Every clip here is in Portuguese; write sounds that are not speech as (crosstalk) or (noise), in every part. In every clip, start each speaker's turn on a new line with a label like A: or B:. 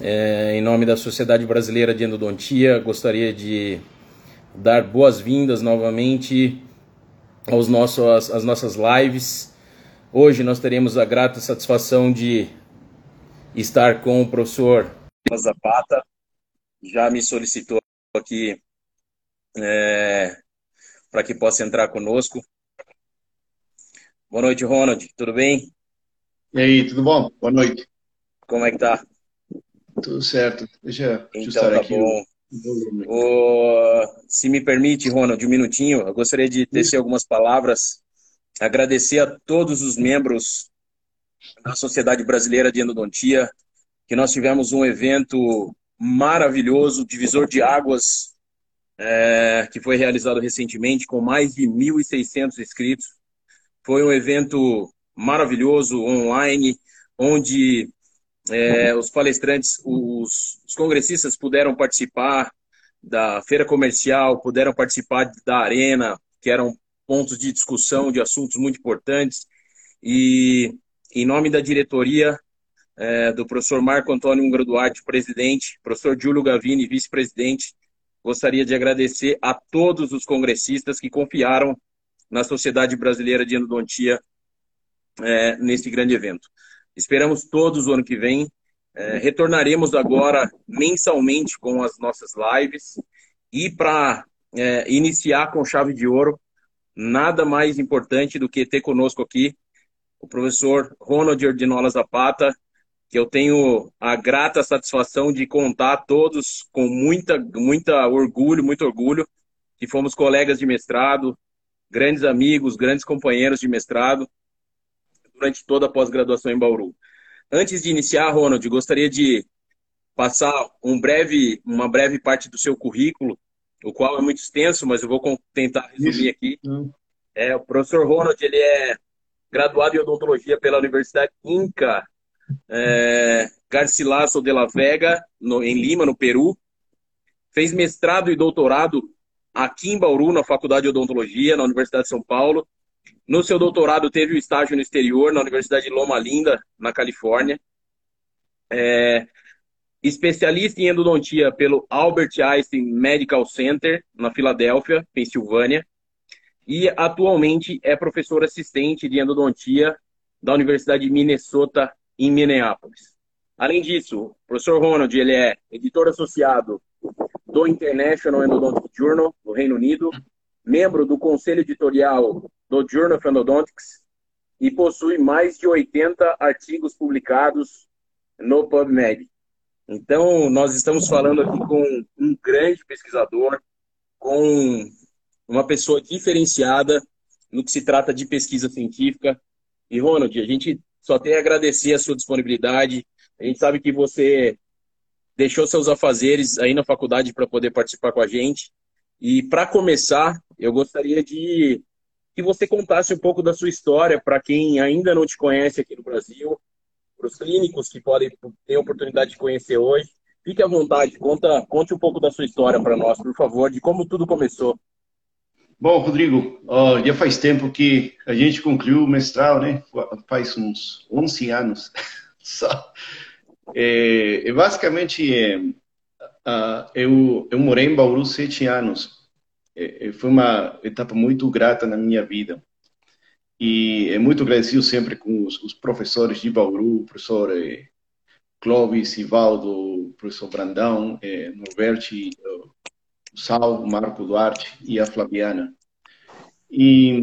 A: É, em nome da Sociedade Brasileira de Endodontia, gostaria de dar boas-vindas novamente aos nossos, às nossas lives. Hoje nós teremos a grata satisfação de estar com o professor Zapata. Já me solicitou aqui é, para que possa entrar conosco. Boa noite, Ronald. Tudo bem?
B: E aí, tudo bom? Boa noite.
A: Como é que tá?
B: Tudo certo. Deixa eu
A: então, tá aqui. Bom. O... Se me permite, Ronald, um minutinho, eu gostaria de tecer algumas palavras, agradecer a todos os membros da Sociedade Brasileira de Endodontia, que nós tivemos um evento maravilhoso, divisor de águas, é, que foi realizado recentemente com mais de 1.600 inscritos. Foi um evento maravilhoso, online, onde é, os palestrantes, os, os, congressistas puderam participar da feira comercial, puderam participar da arena, que eram pontos de discussão de assuntos muito importantes. E, em nome da diretoria, é, do professor Marco Antônio Ungra Duarte, presidente, professor Júlio Gavini, vice-presidente, gostaria de agradecer a todos os congressistas que confiaram na Sociedade Brasileira de Endodontia é, nesse grande evento. Esperamos todos o ano que vem. É, retornaremos agora mensalmente com as nossas lives. E para é, iniciar com chave de ouro, nada mais importante do que ter conosco aqui o professor Ronald Ordinola Zapata, que eu tenho a grata satisfação de contar a todos com muita, muita orgulho, muito orgulho, que fomos colegas de mestrado, grandes amigos, grandes companheiros de mestrado durante toda a pós-graduação em Bauru. Antes de iniciar, Ronald, gostaria de passar um breve, uma breve parte do seu currículo, o qual é muito extenso, mas eu vou tentar resumir aqui. Hum. É, o professor Ronald ele é graduado em odontologia pela Universidade Inca é, Garcilaso de la Vega, no, em Lima, no Peru. Fez mestrado e doutorado aqui em Bauru, na Faculdade de Odontologia, na Universidade de São Paulo. No seu doutorado, teve o estágio no exterior, na Universidade de Loma Linda, na Califórnia. É, especialista em endodontia pelo Albert Einstein Medical Center, na Filadélfia, Pensilvânia. E atualmente é professor assistente de endodontia da Universidade de Minnesota, em Minneapolis. Além disso, o professor Ronald ele é editor associado do International Endodontic Journal, do Reino Unido, membro do conselho editorial do Journal of Endodontics e possui mais de 80 artigos publicados no PubMed. Então, nós estamos falando aqui com um grande pesquisador, com uma pessoa diferenciada no que se trata de pesquisa científica. E, Ronald, a gente só tem a agradecer a sua disponibilidade. A gente sabe que você deixou seus afazeres aí na faculdade para poder participar com a gente. E para começar, eu gostaria de que você contasse um pouco da sua história para quem ainda não te conhece aqui no Brasil, para os clínicos que podem ter a oportunidade de conhecer hoje. Fique à vontade, conta, conte um pouco da sua história para nós, por favor, de como tudo começou.
B: Bom, Rodrigo, já faz tempo que a gente concluiu o mestrado, né? Faz uns 11 anos (laughs) só. É, basicamente, é, uh, eu, eu morei em Bauru sete anos é, é, foi uma etapa muito grata na minha vida. E é muito agradecido sempre com os, os professores de Bauru, professor eh, Clóvis, Ivaldo, professor Brandão, eh, Norberti, o Sal, Marco Duarte e a Flaviana. E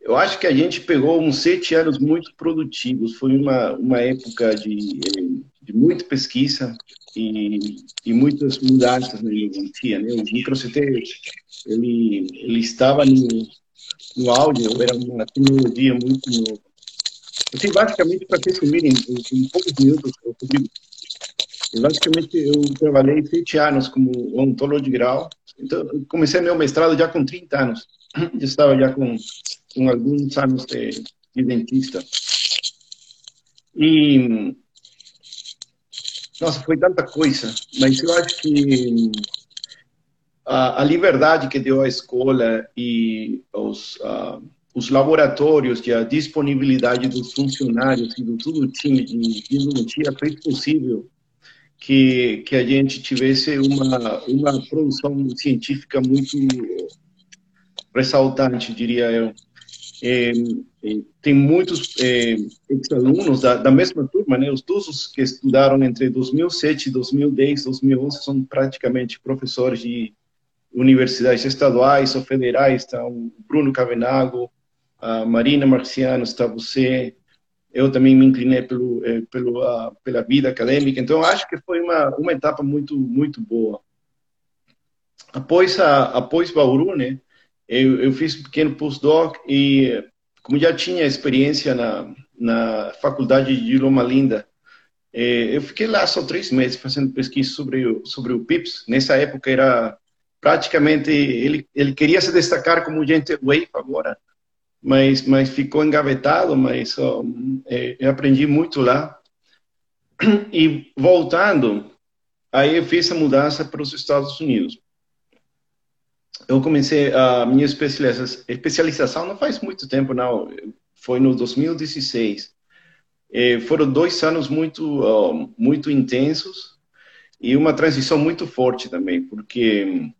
B: eu acho que a gente pegou uns sete anos muito produtivos. Foi uma, uma época de, de muita pesquisa, e, e muitas mudanças na endodontia, né? O micro-CT, ele, ele estava no, no áudio, era uma tecnologia muito nova. Assim, basicamente, para resumir em, em poucos minutos, eu digo, basicamente, eu trabalhei sete anos como odontólogo de grau, então comecei meu mestrado já com 30 anos, já estava já com, com alguns anos de, de dentista. E nossa, foi tanta coisa, mas eu acho que a, a liberdade que deu a escola e os, uh, os laboratórios e a disponibilidade dos funcionários e do todo o time de endodontia fez possível que, que a gente tivesse uma, uma produção científica muito ressaltante, diria eu. É, é, tem muitos é, ex-alunos da, da, mesma turma, né? Os todos que estudaram entre 2007, 2010, 2011 são praticamente professores de universidades estaduais ou federais. Está o Bruno Cavenago, a Marina Marciano, está você. Eu também me inclinei pelo, é, pelo a, pela vida acadêmica. Então acho que foi uma uma etapa muito muito boa. Após a após Bauru, né? Eu, eu fiz um pequeno postdoc e como já tinha experiência na, na faculdade de Loma Linda, eh, eu fiquei lá só três meses fazendo pesquisa sobre o, sobre o PIPS. Nessa época era praticamente, ele, ele queria se destacar como gente wave agora, mas, mas ficou engavetado, mas eh, eu aprendi muito lá. E voltando, aí eu fiz a mudança para os Estados Unidos eu comecei a minha especialização não faz muito tempo, não. Foi no 2016. E foram dois anos muito, muito intensos e uma transição muito forte também, porque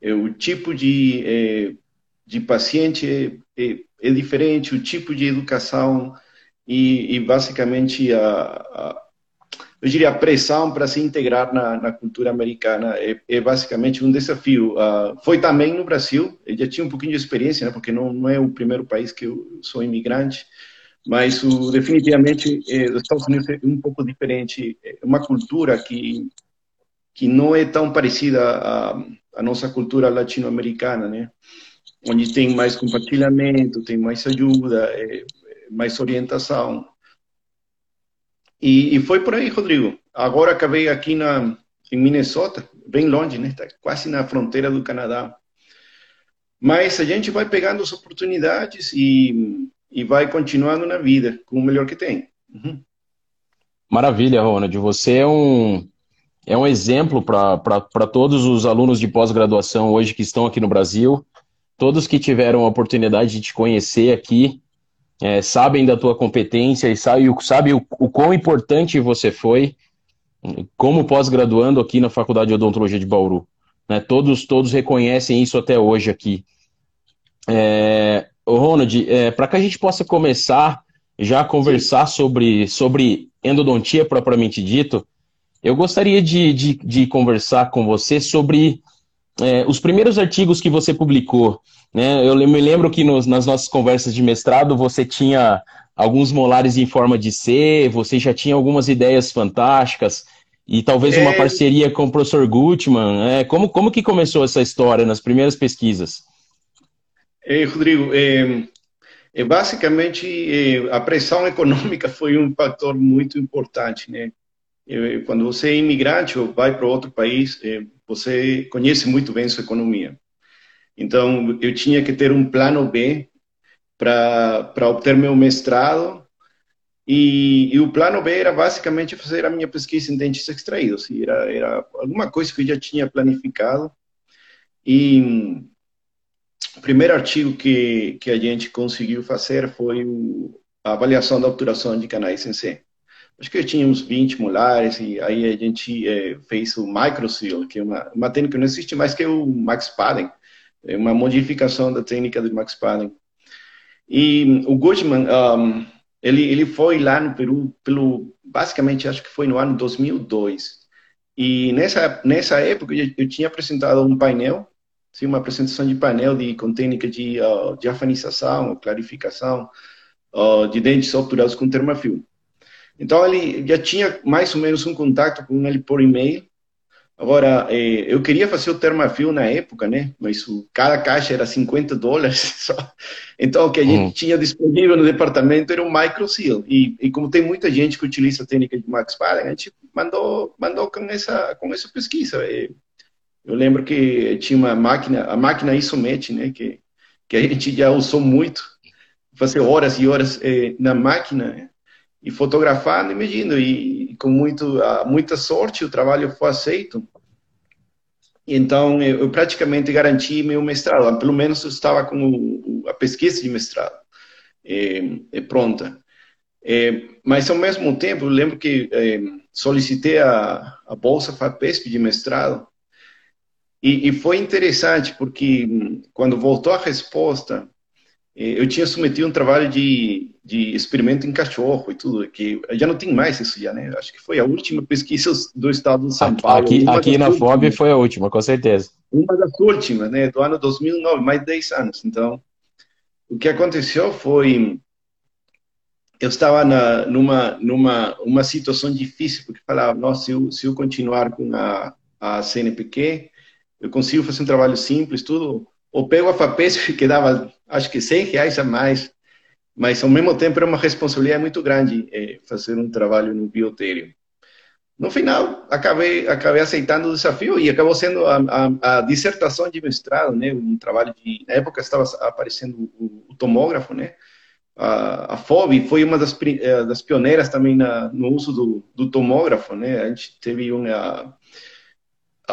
B: eh, o tipo de, eh, de paciente é, é, é, diferente, o tipo de educação e, e basicamente a eu diria, pressão para se integrar na, na cultura americana é, é, basicamente um desafio. Uh, foi também no Brasil, eu já tinha um pouquinho de experiência, né, porque não, não é o primeiro país que eu sou imigrante, mas o, definitivamente é, os Estados Unidos é um pouco diferente, é uma cultura que, que não é tão parecida à, nossa cultura latino-americana, né? onde tem mais compartilhamento, tem mais ajuda, é, mais orientação. E, e, foi por aí, Rodrigo. Agora acabei aqui na, em Minnesota, bem longe, né? Tá quase na fronteira do Canadá. Mas a gente vai pegando as oportunidades e, e vai continuando na vida com o melhor que tem. Uhum.
A: Maravilha, Ronald. Você é um, é um exemplo para todos os alunos de pós-graduação hoje que estão aqui no Brasil, todos que tiveram a oportunidade de te conhecer aqui é, sabem da tua competência e sabe, sabe o, o quão importante você foi como pós-graduando aqui na Faculdade de Odontologia de Bauru. Né? Todos, todos reconhecem isso até hoje aqui. É, Ronald, é, para que a gente possa começar já a conversar sobre, sobre endodontia propriamente dito, eu gostaria de, de, de conversar com você sobre é, os primeiros artigos que você publicou. Né? Eu me lembro que nos, nas nossas conversas de mestrado você tinha alguns molares em forma de C, você já tinha algumas ideias fantásticas e talvez uma é... parceria com o professor Gutmann. É, como, como que começou essa história nas primeiras pesquisas?
B: É, Rodrigo, é, é basicamente é, a pressão (laughs) econômica foi um fator muito importante, né? Quando você é imigrante ou vai para outro país, você conhece muito bem sua economia. Então, eu tinha que ter um plano B para obter meu mestrado. E, e, o plano B era basicamente fazer a minha pesquisa em dentes extraídos. Era, era alguma coisa que eu já tinha planificado. E o primeiro artigo que, que a gente conseguiu fazer foi o, a avaliação da obturação de canais em C. Acho que uns 20 molares, e aí a gente é, fez o microseal, que é uma, uma técnica que não existe mais, que é o Max Paden é uma modificação da técnica de Max Paden. E o Gutmann, um, ele, ele foi lá no Peru, pelo, basicamente acho que foi no ano 2002. E nessa, nessa época eu, eu tinha apresentado um painel, sim, uma apresentação de painel de, com técnica de uh, diafanização, clarificação uh, de dentes obturados com termafilme. Então ele já tinha mais ou menos um contato com ele por e-mail Agora, eh, eu queria fazer o Termafil na época, né? Mas cada caixa era 50 dólares (laughs) só. Então, o que a gente hum. tinha disponível no departamento era um microseal. E, e como tem muita gente que utiliza a técnica de Max Paden, a gente mandou, mandou com, essa, com essa pesquisa. Eu lembro que tinha uma máquina, a máquina Isomet, né? Que, que a gente já usou muito. Fazer horas e horas eh, na máquina, né? E fotografando e medindo. E, com muito, muita sorte o trabalho foi aceito. Então, eu praticamente garanti meu mestrado. Pelo menos eu estava com a pesquisa de mestrado é, é pronta. É, mas, ao mesmo tempo, eu lembro que é, solicitei a, a bolsa FAPESP de mestrado e, e, foi interessante porque hum, quando voltou a resposta, eu tinha submetido um trabalho de, de experimento em cachorro e tudo, que já não tem mais isso já, né? Acho que foi a última pesquisa do estado de São Paulo.
A: Aqui, aqui na FOB foi a última, com certeza.
B: Uma das últimas, né? Do ano 2009, mais de 10 anos. Então, o que aconteceu foi eu estava na, numa numa uma situação difícil porque falava nossa se eu, se eu continuar com a, a CNPq eu consigo fazer um trabalho simples tudo ou pego a FAPESP (laughs) que dava acho que 100 reais a mais mas ao mesmo tempo era uma responsabilidade muito grande é, fazer um trabalho no biotério. No final acabei acabei aceitando o desafio e acabou sendo a, a, a dissertação de mestrado né? Um trabalho de na época estava aparecendo o, o tomógrafo né? A, a FOB foi uma das, eh, das pioneiras também na, no uso do, do tomógrafo, né? A gente teve uma,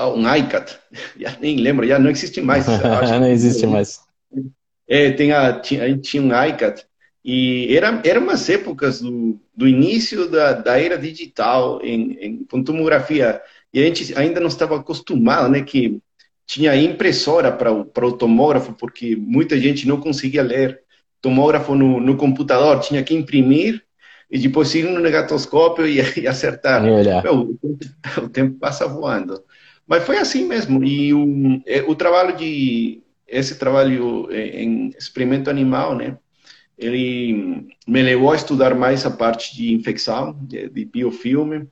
B: um ICAT, (laughs) já nem lembro, já não existe mais. (laughs)
A: não existe mais.
B: É, tem a, tinha, a gente tinha um ICAT, e era, eram umas épocas do, do início da, da era digital em, em, com tomografia, e a gente ainda não estava acostumado, né, que tinha impressora para o, para o tomógrafo, porque muita gente não conseguia ler tomógrafo no, no computador, tinha que imprimir e depois ir no negatoscópio e, (laughs) e acertar. Meu, o tempo passa voando. Mas foi assim mesmo. E o, é, o trabalho de esse trabalho em experimento animal, né? Ele me levou a estudar mais a parte de infecção, de, de biofilme.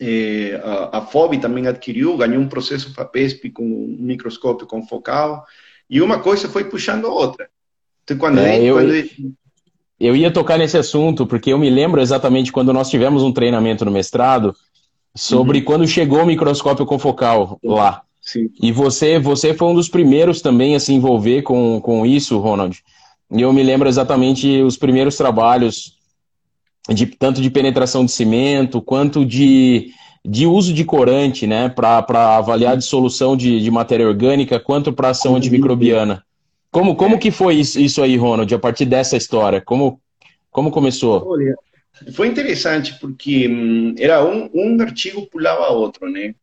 B: É, a, a FOB também adquiriu, ganhou um processo FAPESP com um microscópio confocal. E uma coisa foi puxando a outra.
A: Quando é, eu, quando... eu ia tocar nesse assunto, porque eu me lembro exatamente quando nós tivemos um treinamento no mestrado sobre uhum. quando chegou o microscópio confocal lá. Sim. E você, você foi um dos primeiros também a se envolver com, com isso, Ronald. E eu me lembro exatamente os primeiros trabalhos, de tanto de penetração de cimento, quanto de, de uso de corante, né, para avaliar a dissolução de, de matéria orgânica, quanto para ação uhum. antimicrobiana. Como, como que foi isso aí, Ronald, a partir dessa história? Como, como começou?
B: Olha, foi interessante porque hum, era um, um artigo pulava outro, né?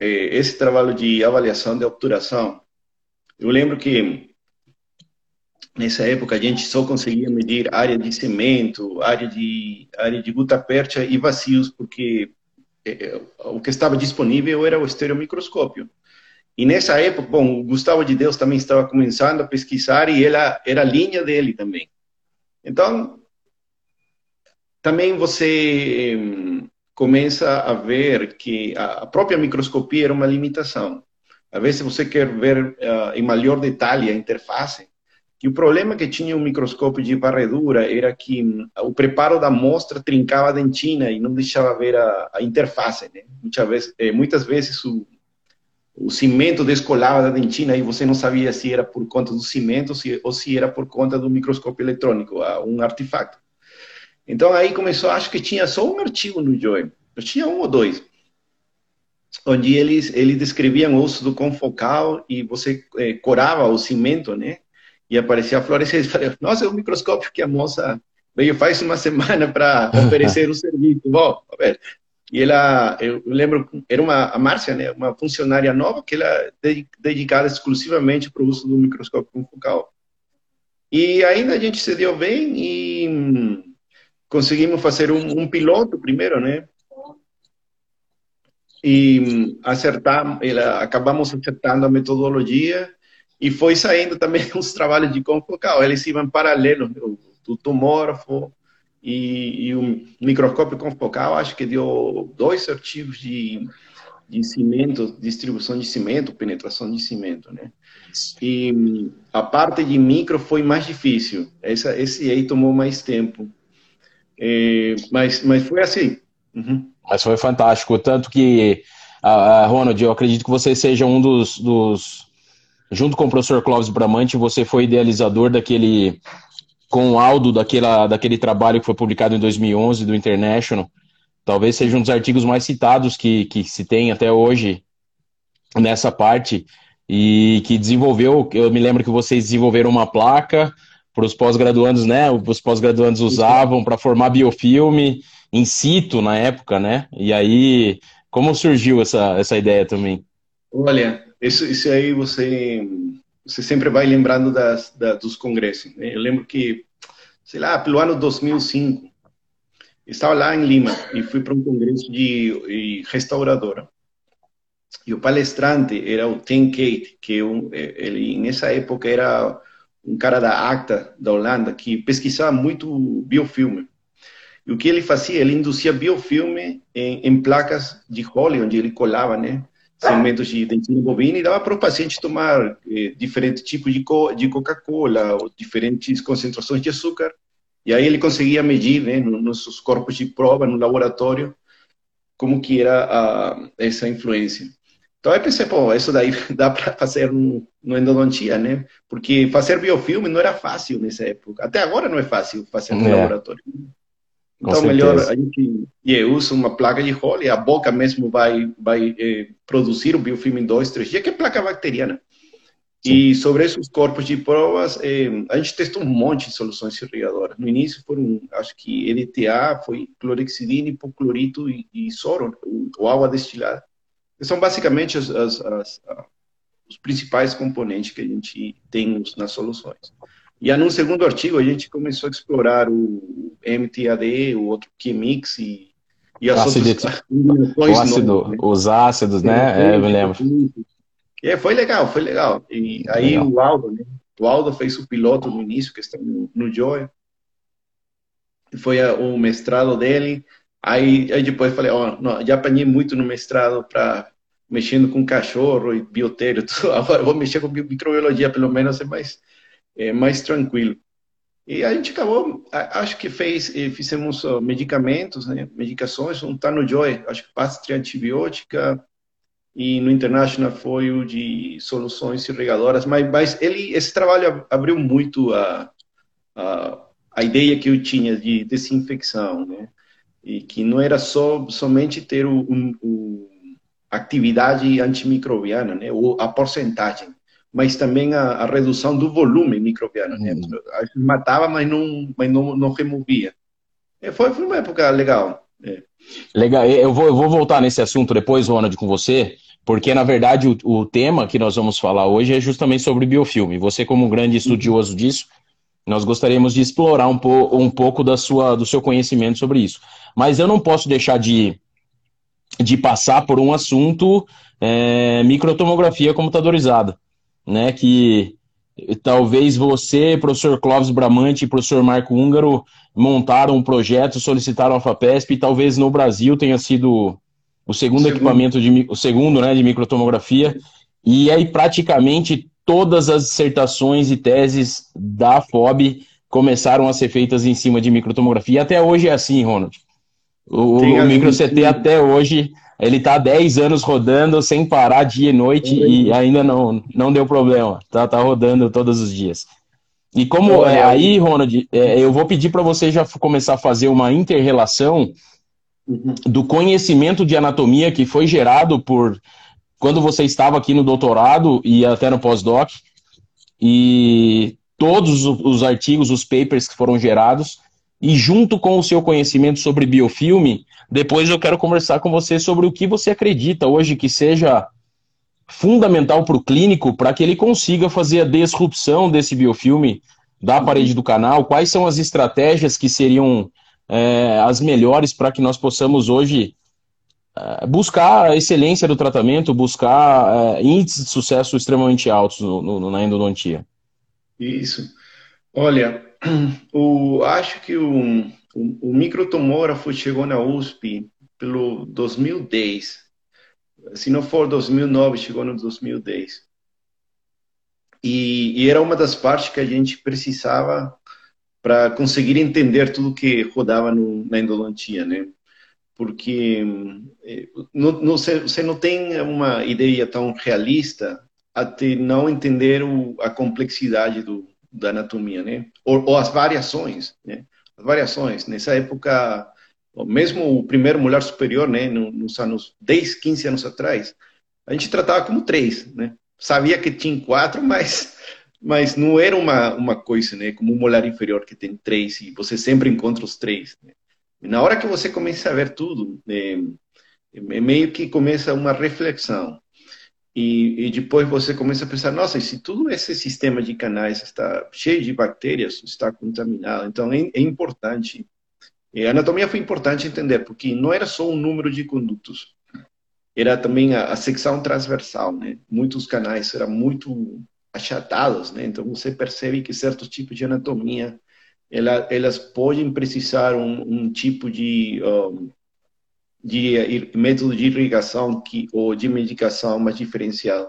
B: Esse trabalho de avaliação de obturação, eu lembro que nessa época a gente só conseguia medir área de cimento, área de área de gutapercha e vazios, porque é, é, o que estava disponível era o estereomicroscópio. E nessa época, bom, o Gustavo de Deus também estava começando a pesquisar e ela era a linha dele também. Então, também você hum, começa a ver que a própria microscopia era uma limitação. Às vezes você quer ver uh, em maior detalhe a interface, e o problema que tinha o microscópio de varredura era que hum, o preparo da amostra trincava a dentina e não deixava ver a, a interface. Né? Muitas vezes, eh, muitas vezes o, o cimento descolava da dentina e você não sabia se era por conta do cimento ou se era por conta do microscópio eletrônico, um artefato. Então aí começou, acho que tinha só um artigo no Joy, tinha um ou dois, onde eles, eles descreviam o uso do confocal e você eh, corava o cimento, né? E aparecia a fluorescência. Falei, nossa, é o microscópio que a moça veio faz uma semana para (laughs) oferecer o serviço. Bom, a ver, e ela, eu lembro, era uma, a Márcia, né, uma funcionária nova que ela é dedicada exclusivamente para o uso do microscópio confocal. E ainda a gente se deu bem e conseguimos fazer um, um piloto primeiro, né? E hum, acertar, acabamos acertando a metodologia e foi saindo também (laughs) os trabalhos de confocal. Eles iam paralelo, o, tomógrafo, e, e o microscópio confocal acho que deu dois artigos de, de cimento, distribuição de cimento, penetração de cimento, né? E a parte de micro foi mais difícil. Essa, esse aí tomou mais tempo. É, mas, mas foi assim.
A: Uhum. Mas foi fantástico. Tanto que, uh, Ronald, eu acredito que você seja um dos, dos junto com o professor Clóvis Bramante, você foi idealizador daquele com o Aldo daquela, daquele trabalho que foi publicado em 2011 do International. Talvez seja um dos artigos mais citados que, que se tem até hoje nessa parte e que desenvolveu, eu me lembro que vocês desenvolveram uma placa para os pós-graduandos, né? Os pós-graduandos usavam para formar biofilme in situ na época, né? E aí, como surgiu essa, essa ideia também?
B: Olha, isso, isso aí você, você sempre vai lembrando das, da, dos congressos. Né? Eu lembro que, sei lá, pelo ano 2005, estava lá em Lima e fui para um congresso de, de restauradora. E o palestrante era o Tim Kate, que um, ele nessa época era um cara da ACTA da Holanda que pesquisava muito biofilme. E o que ele fazia? Ele induzia biofilme em, em placas de role, onde ele colava, né? Segmentos de dentina bovina e dava para o paciente tomar eh, diferentes tipos de, co de Coca-Cola ou diferentes concentrações de açúcar. E aí ele conseguia medir, né, nos corpos de prova, no laboratório, como que era a, essa influência. Então eu pensei, pô, isso daí (laughs) dá para fazer no, endodontia, né? Porque fazer biofilme não era fácil nessa época. Até agora não é fácil fazer no é. laboratório. Então melhor a gente usa uma placa de Hall a boca mesmo vai vai eh, produzir o biofilme em dois, três dias, que é placa bacteriana. Sim. E sobre esses corpos de provas, eh, a gente testou um monte de soluções irrigadoras. No início foram, acho que EDTA, foi clorexidina, hipoclorito e, e soro, ou água destilada são basicamente as, as, as, os principais componentes que a gente tem nas soluções. E aí, no segundo artigo, a gente começou a explorar o MTAD, o outro Chemix e, e as
A: outras (laughs) ácido, né? Os ácidos, né? É, eu me lembro.
B: É, foi legal, foi legal. E aí legal. o Aldo, né? O Aldo fez o piloto no início, que está no, no Joy. Foi a, o mestrado dele. Aí, aí depois falei, ó, oh, já apanhei muito no mestrado para mexendo com cachorro e biotério, (laughs) agora vou mexer com microbiologia, pelo menos é mais, é mais tranquilo. E a gente acabou, acho que fez, fizemos medicamentos, né, medicações, um tá no Joy, acho que pasta antibiótica, e no International foi o de soluções irrigadoras, mas, mas ele, esse trabalho abriu muito a, a, a ideia que eu tinha de desinfecção, né, e que não era só somente ter o, o atividade antimicrobiana, né? ou a porcentagem, mas também a, a redução do volume microbiano. Né? Uhum. A gente matava, mas não, mas não, não removia. É, foi, foi uma época legal. É.
A: Legal, eu vou, eu vou voltar nesse assunto depois, Ronald, com você, porque na verdade o, o tema que nós vamos falar hoje é justamente sobre biofilme. Você, como um grande estudioso disso, nós gostaríamos de explorar um, po, um pouco da sua, do seu conhecimento sobre isso. Mas eu não posso deixar de de passar por um assunto é, microtomografia computadorizada, né? Que talvez você, professor Clóvis Bramante e professor Marco Húngaro montaram um projeto, solicitaram a FAPESP e talvez no Brasil tenha sido o segundo, segundo. equipamento de o segundo, né, de microtomografia. E aí praticamente todas as dissertações e teses da FOB começaram a ser feitas em cima de microtomografia. E até hoje é assim, Ronald. O, o Micro CT até hoje, ele está há 10 anos rodando sem parar dia e noite e ainda não, não deu problema. Tá, tá rodando todos os dias. E como é, aí, Ronald, é, eu vou pedir para você já começar a fazer uma interrelação uhum. do conhecimento de anatomia que foi gerado por quando você estava aqui no doutorado e até no pós-doc, e todos os artigos, os papers que foram gerados, e junto com o seu conhecimento sobre biofilme, depois eu quero conversar com você sobre o que você acredita hoje que seja fundamental para o clínico para que ele consiga fazer a disrupção desse biofilme da parede do canal, quais são as estratégias que seriam é, as melhores para que nós possamos hoje é, buscar a excelência do tratamento, buscar é, índices de sucesso extremamente altos no, no, na endodontia.
B: Isso. Olha, o, acho que o, o, o microtomógrafo chegou na USP pelo 2010. Se não for 2009, chegou no 2010. E, e era uma das partes que a gente precisava para conseguir entender tudo que rodava no, na endodontia, né? Porque eh, não, não, você não tem uma ideia tão realista até não entender o, a complexidade do, da anatomia, né? Ou, ou, as variações, né? As variações. Nessa época, mesmo o primeiro mulher superior, né? Nos anos 10, 15 anos atrás, a gente tratava como três, né? Sabia que tinha quatro, (laughs) mas mas não era uma, uma coisa, né? Como um molar inferior que tem três e você sempre encontra os três. Né? Na hora que você começa a ver tudo, é, é meio que começa uma reflexão. E, e, depois você começa a pensar, nossa, e se todo esse sistema de canais está cheio de bactérias, está contaminado, então é, é importante. E a anatomia foi importante entender, porque não era só um número de condutos, era também a, a secção transversal, né? Muitos canais eram muito achatados, né? Então você percebe que certos tipos de anatomia ela, elas podem precisar um, um tipo de um, de método de irrigação que, ou de medicação mais diferenciado.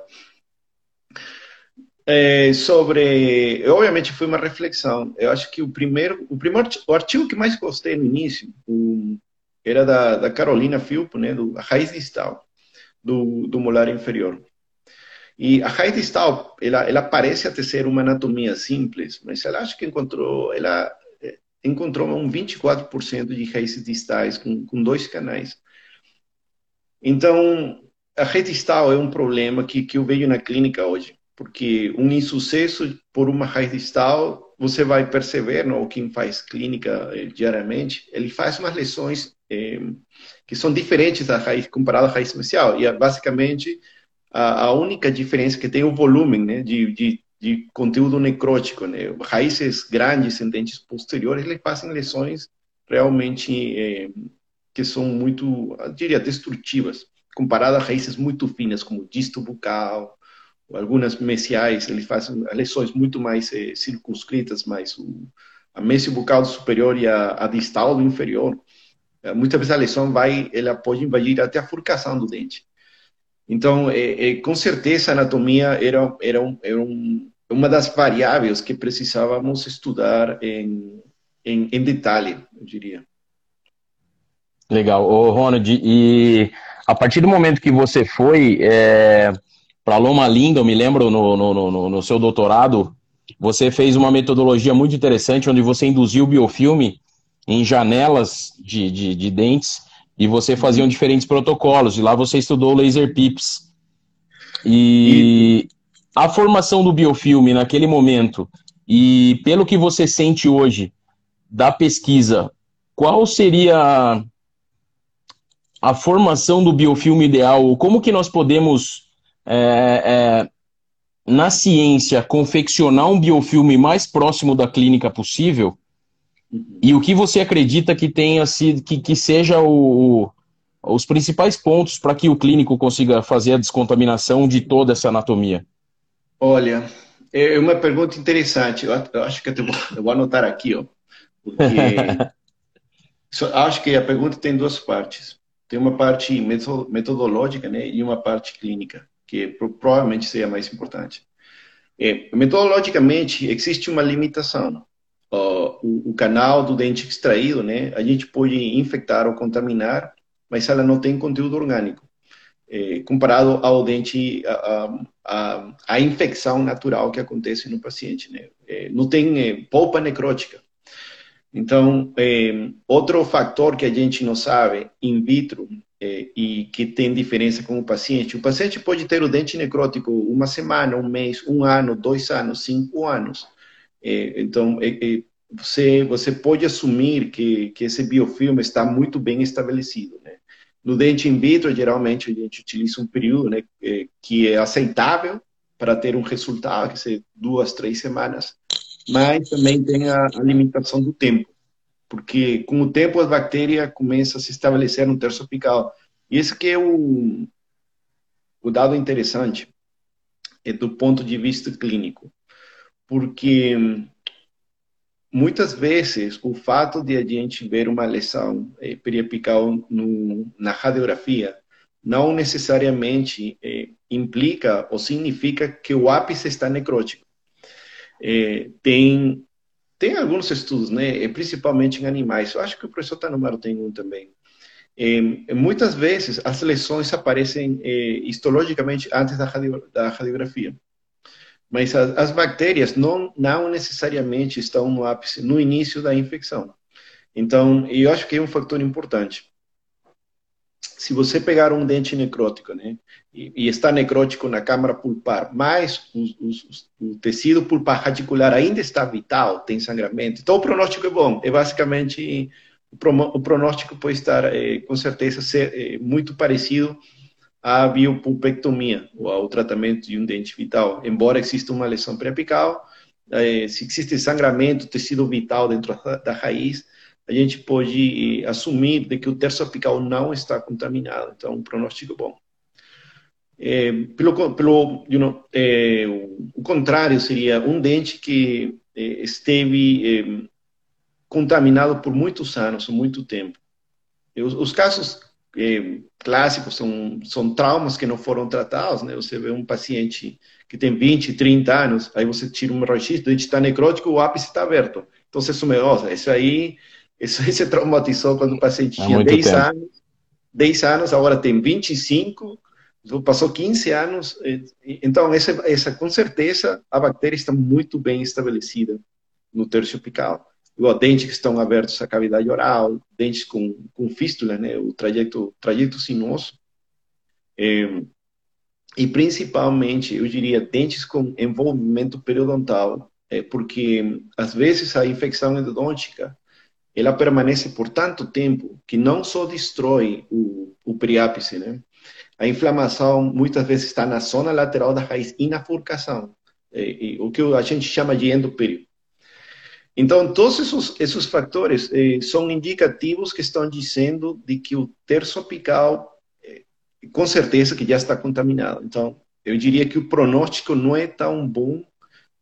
B: É, sobre, obviamente foi uma reflexão. Eu acho que o primeiro, o primeiro, o artigo que mais gostei no início o, era da, da Carolina Filpo, né, do a raiz distal do, do molar inferior. E a raiz distal, ela, ela parece até ser uma anatomia simples, mas ela acho que encontrou, ela é, encontrou um 24% de raízes distais com, com dois canais. Então, a rede distal é um problema que, que eu vejo na clínica hoje, porque um insucesso por uma raiz distal, você vai perceber, não, quem faz clínica eh, diariamente, ele faz umas lesões eh, que são diferentes da raiz, comparada à raiz especial, e é basicamente a, a, única diferença que tem é o volume né, de, de, de conteúdo necrótico. Né? Raízes grandes em dentes posteriores, eles fazem lesões realmente eh, que são muito, eu diria, destrutivas, comparado a raízes muito finas, como disto bucal, ou algumas mesiais, ele faz lesões muito mais eh, circunscritas, mas o, a mesio bucal superior e a, a distal do inferior, eh, muitas vezes a lesão vai, ela pode invadir até a furcação do dente. Então, eh, com certeza, a anatomia era, era, um, era um, uma das variáveis que precisávamos estudar em, em, em detalhe, eu diria.
A: Legal. Ô, Ronald, e a partir do momento que você foi é, para Loma Linda, eu me lembro no, no, no, no, seu doutorado, você fez uma metodologia muito interessante onde você induziu o biofilme em janelas de, de, de dentes e você fazia diferentes protocolos. E lá você estudou laser pips. E, e a formação do biofilme naquele momento e pelo que você sente hoje da pesquisa, qual seria a formação do biofilme ideal, como que nós podemos, é, é, na ciência, confeccionar um biofilme mais próximo da clínica possível, e o que você acredita que tenha sido, que, que seja o, os principais pontos para que o clínico consiga fazer a descontaminação de toda essa anatomia?
B: Olha, é uma pergunta interessante. Eu acho que eu vou, eu vou anotar aqui, ó, porque (laughs) acho que a pergunta tem duas partes tem uma parte metodológica né, e uma parte clínica, que provavelmente seria mais importante. É, metodologicamente, existe uma limitação. o, o, canal do dente extraído, né, a gente pode infectar ou contaminar, mas ela não tem conteúdo orgânico. É, comparado ao dente, a, a, a, infecção natural que acontece no paciente. Né? É, não tem é, polpa necrótica. Então, é, outro fator que a gente não sabe in vitro é, e que tem diferença com o paciente, o paciente pode ter o dente necrótico uma semana, um mês, um ano, dois anos, cinco anos. É, então, você, você pode assumir que, que esse biofilme está muito bem estabelecido. Né? No dente in vitro, geralmente, a gente utiliza um período né, que é aceitável para ter um resultado, que seja duas, três semanas mas também tem a, limitação do tempo, porque com o tempo a bactéria começa a se estabelecer no terço apical. E esse que é o, o dado interessante é do ponto de vista clínico, porque muitas vezes o fato de a gente ver uma lesão é, periapical no, na radiografia não necessariamente é, implica ou significa que o ápice está necrótico. É, tem, tem alguns estudos, né, é, principalmente em animais. Eu acho que o professor Tanumaro tem um também. É, muitas vezes as lesões aparecem é, histologicamente antes da, radio, da radiografia. Mas as, as, bactérias não, não necessariamente estão no ápice, no início da infecção. Então, eu acho que é um fator importante se você pegar um dente necrótico, né, e, e está necrótico na câmara pulpar, mas o tecido pulpar radicular ainda está vital, tem sangramento, então o pronóstico é bom. É basicamente o pronóstico pode estar, eh, com certeza, ser eh, muito parecido à biopulpectomia, ou ao tratamento de um dente vital. Embora exista uma lesão preapical, eh, se existe sangramento, tecido vital dentro da raiz, a gente pode assumir de que o terço apical não está contaminado. Então, um pronóstico bom. É, pelo pelo you know, é, o contrário seria um dente que é, esteve contaminado por muitos anos, muito tempo. Os, os casos clássicos são, são traumas que não foram tratados, né? Você vê um paciente que tem 20, 30 anos, aí você tira um raio-x, o dente está necrótico, o ápice está aberto. Então você assume, nossa, isso aí, isso aí (laughs) se traumatizou quando o paciente tinha 10 tempo. anos, 10 anos, agora tem 25, passou 15 anos. Então, essa, essa, com certeza, a bactéria está muito bem estabelecida no terço apical. Igual dentes que estão abertos à cavidade oral, dentes com, com fístula, né, o trajeto, trajeto sinuoso. É, e principalmente, eu diria, dentes com envolvimento periodontal, é, porque às vezes a infecção endodôntica ela permanece por tanto tempo que não só destrói o, o periápice, né? A inflamação muitas vezes está na zona lateral da raiz e na furcação, é, o que a gente chama de endoperio. Então, todos esses, esses fatores eh, são indicativos que estão dizendo de que o terço apical, eh, com certeza, que já está contaminado. Então, eu diria que o pronóstico não é tão bom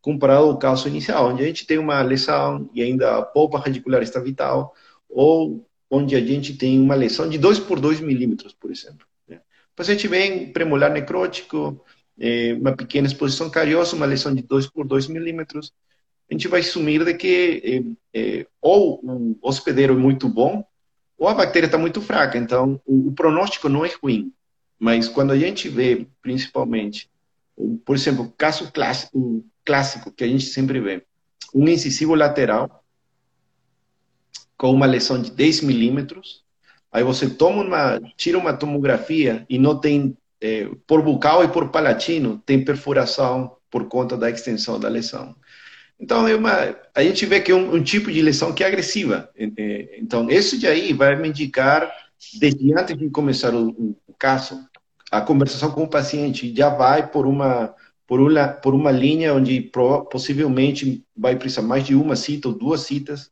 B: comparado ao caso inicial, onde a gente tem uma lesão e ainda a polpa radicular está vital, ou onde a gente tem uma lesão de 2 por 2 milímetros, por exemplo. Né? O paciente vem premolar necrótico, eh, uma pequena exposição cariosa, uma lesão de 2 por 2 milímetros, a gente vai assumir de que é, é, ou o hospedeiro é muito bom ou a bactéria está muito fraca. Então, o, o, pronóstico não é ruim. Mas quando a gente vê, principalmente, por exemplo, caso clássico, clássico que a gente sempre vê, um incisivo lateral com uma lesão de 10 milímetros, aí você toma uma, tira uma tomografia e não tem, é, por bucal e por palatino, tem perfuração por conta da extensão da lesão. Então, é uma, a gente vê que é um, um tipo de lesão que é agressiva. Então, isso aí vai me indicar, desde antes de começar o, o caso, a conversação com o paciente já vai por uma por uma, por uma linha onde possivelmente vai precisar mais de uma cita ou duas citas,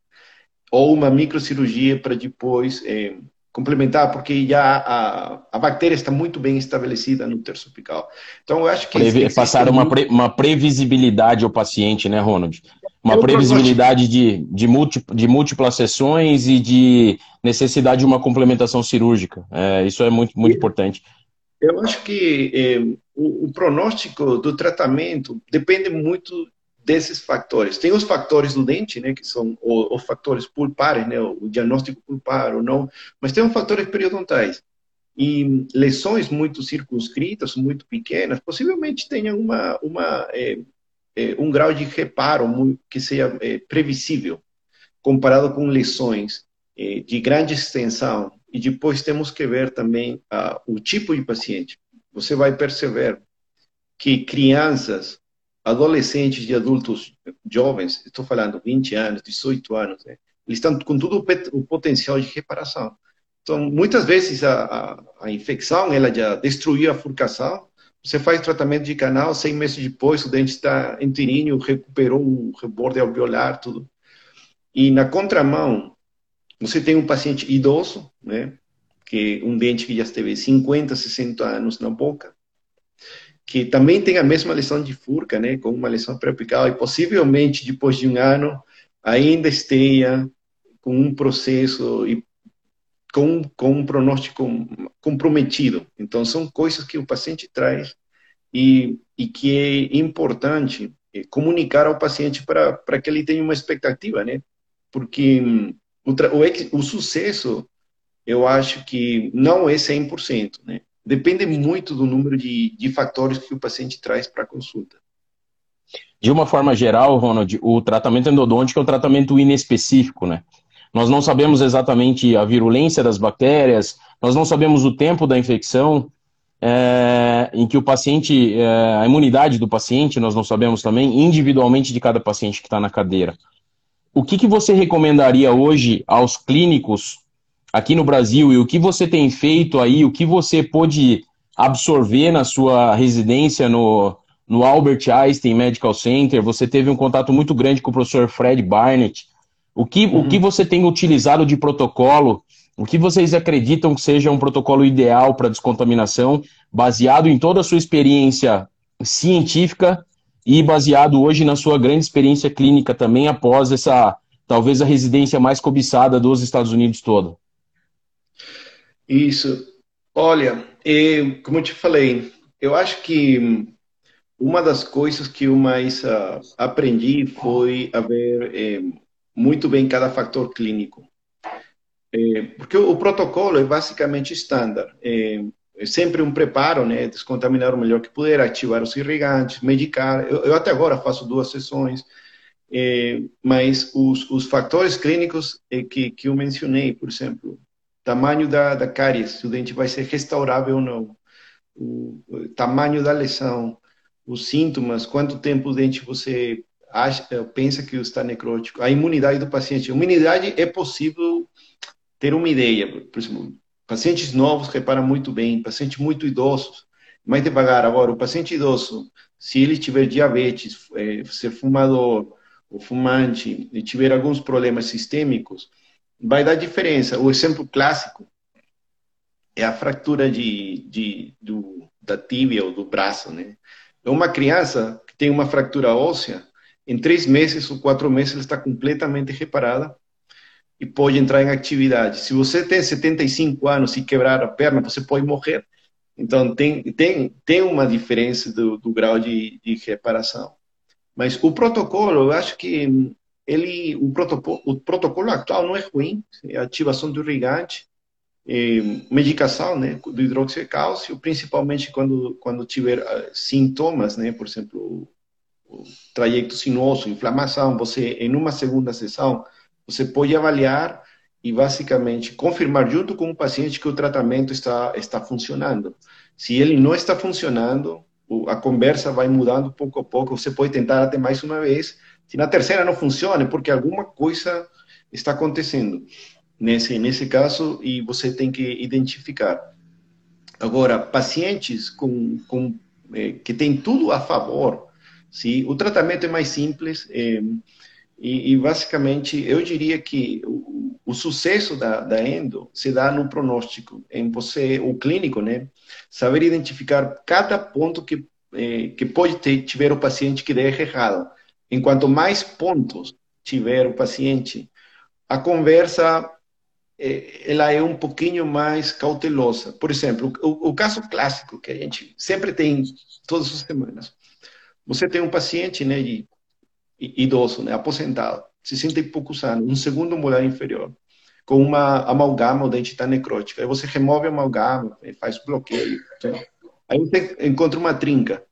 B: ou uma microcirurgia para depois é, complementar, porque já a, a bactéria está muito bem estabelecida no terço apical. Então, eu acho que...
A: Preve passar uma, pre, uma previsibilidade ao paciente, né, Ronald? Uma previsibilidade de, de, de múltiplas sessões e de necessidade de uma complementação cirúrgica. É, isso é muito, muito importante.
B: Eu acho que é, o, o pronóstico do tratamento depende muito desses fatores. Tem os fatores do dente, né, que são os, fatores pulpares, né, o diagnóstico pulpar ou não, mas tem os fatores periodontais. E lesões muito circunscritas, muito pequenas, possivelmente tenham uma, uma, é, é, um grau de reparo que seja é, previsível, comparado com lesões de grande extensão. E depois temos que ver também ah, o tipo de paciente. Você vai perceber que crianças adolescentes e adultos jovens, estou falando 20 anos, 18 anos, né? eles estão com todo o potencial de reparação. Então, muitas vezes a, a, a, infecção ela já destruiu a furcação. Você faz tratamento de canal, seis meses depois o dente está inteirinho, recuperou o reborde alveolar, tudo. E na contramão, você tem um paciente idoso, né? Que um dente que já esteve 50, 60 anos na boca, que também tem a mesma lesão de furca, né, com uma lesão preapical, e possivelmente depois de um ano ainda esteja com um processo e com, com um pronóstico comprometido. Então, são coisas que o paciente traz e, e que é importante eh, comunicar ao paciente para que ele tenha uma expectativa, né? Porque hum, o, o, o sucesso, eu acho que não é 100%, né? depende muito do número de, de fatores que o paciente traz para a consulta.
A: De uma forma geral, Ronald, o tratamento endodôntico é um tratamento inespecífico, né? Nós não sabemos exatamente a virulência das bactérias, nós não sabemos o tempo da infecção, é, em que o paciente, é, a imunidade do paciente, nós não sabemos também, individualmente de cada paciente que está na cadeira. O que, que você recomendaria hoje aos clínicos aqui no Brasil e o que você tem feito aí, o que você pôde absorver na sua residência no, no Albert Einstein Medical Center? Você teve um contato muito grande com o professor Fred Barnett. O que, uhum. o que você tem utilizado de protocolo? O que vocês acreditam que seja um protocolo ideal para descontaminação, baseado em toda a sua experiência científica e baseado hoje na sua grande experiência clínica também após essa talvez a residência mais cobiçada dos Estados Unidos toda?
B: Isso. Olha, eu, como eu te falei, eu acho que uma das coisas que eu mais uh, aprendi foi a ver eh, muito bem cada fator clínico. Eh, porque o, o, protocolo é basicamente estándar. Eh, sempre um preparo, né? Descontaminar o melhor que puder, ativar os irrigantes, medicar. Eu, eu até agora faço duas sessões, é, mas os, os fatores clínicos é, que, que eu mencionei, por exemplo, tamanho da, da cáries, se o dente vai ser restaurável ou não, o, o tamanho da lesão, os sintomas, quanto tempo o dente você acha, pensa que está necrótico, a imunidade do paciente. A imunidade é possível ter uma ideia, por exemplo, Pacientes novos reparam muito bem, pacientes muito idosos, mais devagar. Agora, o paciente idoso, se ele tiver diabetes, é, ser fumador ou fumante, e tiver alguns problemas sistêmicos, vai dar diferença. O exemplo clássico é a fratura de, de, do, da tíbia ou do braço, né? É uma criança que tem uma fratura óssea, em três meses ou quatro meses ela está completamente reparada e pode entrar em atividade. Se você tem 75 anos e quebrar a perna, você pode morrer. Então, tem, tem, tem uma diferença do, do grau de, de reparação. Mas o protocolo, eu acho que ele, o, protocolo, o protocolo atual não é ruim. É ativação do irrigante, medicação né, do hidróxido de cálcio, principalmente quando, quando tiver uh, sintomas, né, por exemplo, o, o trajeto sinuoso, inflamação, você, em uma segunda sessão, você pode avaliar e basicamente confirmar junto com o paciente que o tratamento está, está funcionando. Se ele não está funcionando, a conversa vai mudando pouco a pouco. Você pode tentar até mais uma vez. Se na terceira não funciona, é porque alguma coisa está acontecendo nesse, nesse caso e você tem que identificar. Agora, pacientes com, com, eh, que têm tudo a favor, se o tratamento é mais simples, eh, e, e, basicamente, eu diria que o, o sucesso da, da, endo se dá no pronóstico, em você, o clínico, né, saber identificar cada ponto que, eh, que pode ter, tiver o paciente que der errado. Enquanto mais pontos tiver o paciente, a conversa eh, ela é um pouquinho mais cautelosa. Por exemplo, o, o caso clássico que a gente sempre tem todas as semanas. Você tem um paciente né, de idoso, né, aposentado, 60 e poucos anos, um segundo molar inferior, com uma amalgama ou dentita necrótica. Aí você remove a amalgama, faz bloqueio. Aí você encontra uma trinca,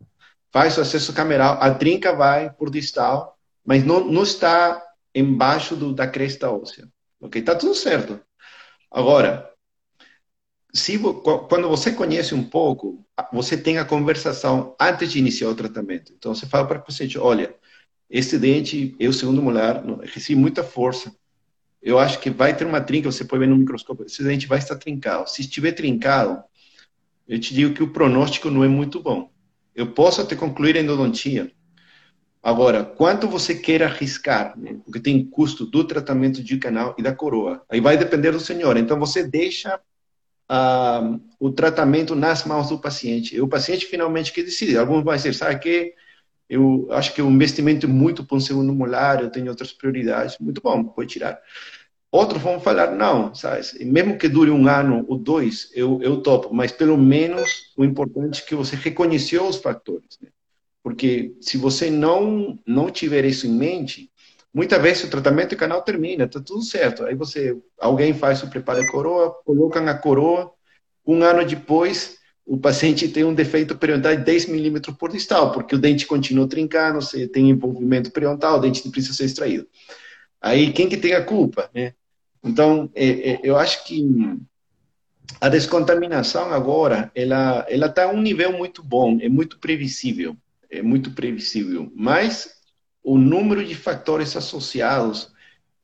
B: faz o acesso cameral, a trinca vai por distal, mas não, não está embaixo do, da cresta óssea. Ok? Está tudo certo. Agora, se, quando você conhece um pouco, você tem a conversação antes de iniciar o tratamento. Então, você fala para o paciente, olha, esse dente, eu, segundo mulher, recebi muita força. Eu acho que vai ter uma trinca, você ver no microscópio, esse dente vai estar trincado. Se estiver trincado, eu te digo que o pronóstico não é muito bom. Eu posso até concluir a endodontia. Agora, quanto você quer arriscar, né? porque tem custo do tratamento de canal e da coroa. Aí vai depender do senhor. Então, você deixa uh, o tratamento nas mãos do paciente. E o paciente finalmente que decide. Alguns vão dizer, sabe que eu acho que o investimento é muito para um segundo molar, eu tenho outras prioridades. Muito bom, pode tirar. Outros vão falar, não, sabe? mesmo que dure um ano ou dois, eu, eu topo, mas pelo menos o importante é que você reconheceu os fatores. Né? Porque se você não, não tiver isso em mente, muitas vezes o tratamento de canal termina, está tudo certo. Aí você, alguém faz o preparo de coroa, colocam a coroa, um ano depois o paciente tem um defeito periodontal de 10 milímetros por distal, porque o dente continua trincando, você tem envolvimento periodontal, o dente precisa ser extraído. Aí, quem que tem a culpa? Né? Então, é, é, eu acho que a descontaminação agora, ela ela está a um nível muito bom, é muito previsível, é muito previsível, mas o número de fatores associados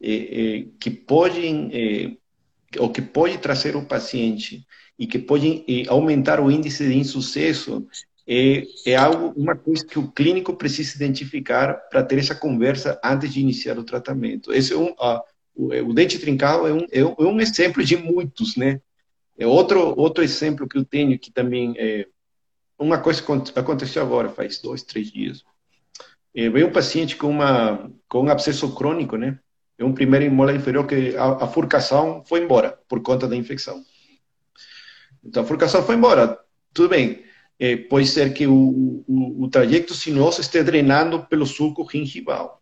B: eh, que podem eh, ou que pode trazer o paciente e que pode eh, aumentar o índice de insucesso é, é algo, uma coisa que o clínico precisa identificar para ter essa conversa antes de iniciar o tratamento. Esse é um, uh, o, o, dente trincado é um, é um exemplo de muitos, né? É outro outro exemplo que eu tenho que também é uma coisa que aconteceu agora, faz dois, três dias. É, veio um paciente com uma com um abscesso crônico, né? É um primeiro em mola inferior que a, a furcação foi embora por conta da infecção. Então a furcação foi embora, tudo bem. É, pode ser que o, o, o trajeto sinuoso esteja drenando pelo sulco gengival.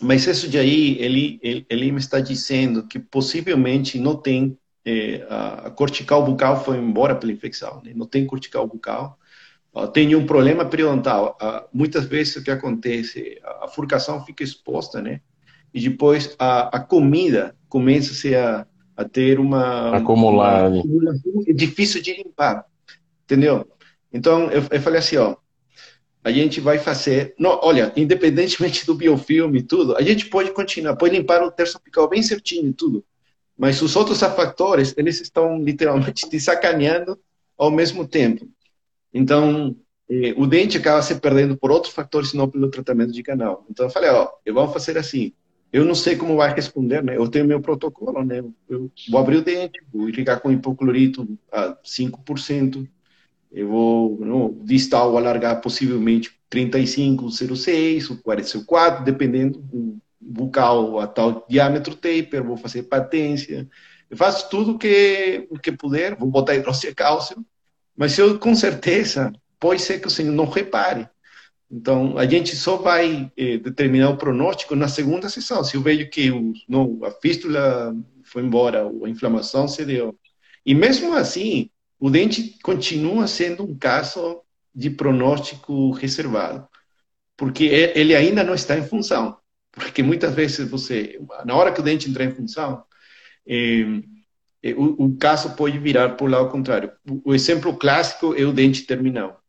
B: Mas isso de aí, ele, ele, ele me está dizendo que possivelmente não tem é, a cortical bucal foi embora pela infecção, né? não tem cortical bucal, tem um problema periodontal. muitas vezes o que acontece, a furcação fica exposta, né? E depois a, a comida começa a, a ter uma
A: acumular,
B: uma, é difícil de limpar, entendeu? Então eu, eu falei assim, ó, a gente vai fazer, não, olha, independentemente do biofilme e tudo, a gente pode continuar, pode limpar o terço apical bem certinho e tudo, mas os outros factores, eles estão literalmente te sacaneando ao mesmo tempo. Então, eh, o dente acaba se perdendo por outros fatores, não pelo tratamento de canal. Então, eu falei, ó, eu vou fazer assim. Eu não sei como vai responder, né? Eu tenho meu protocolo, né? Eu vou abrir o dente, vou irrigar com hipoclorito a 5%. Eu vou no distal alargar possivelmente 35, 0,6, 44, dependendo bucal a tal diâmetro taper, vou fazer patência, eu faço tudo que, que puder, vou botar hidróxido cálcio, mas eu com certeza pode ser que o senhor não repare. Então, a gente só vai eh, determinar o pronóstico na segunda sessão. Se eu vejo que o, não, a fístula foi embora, a inflamação cedeu. E mesmo assim, o dente continua sendo um caso de pronóstico reservado, porque ele ainda não está em função. Porque muitas vezes você, na hora que o dente entrar em função, eh, eh, o, o, caso pode virar para o lado contrário. O, o, exemplo clássico é o dente terminal.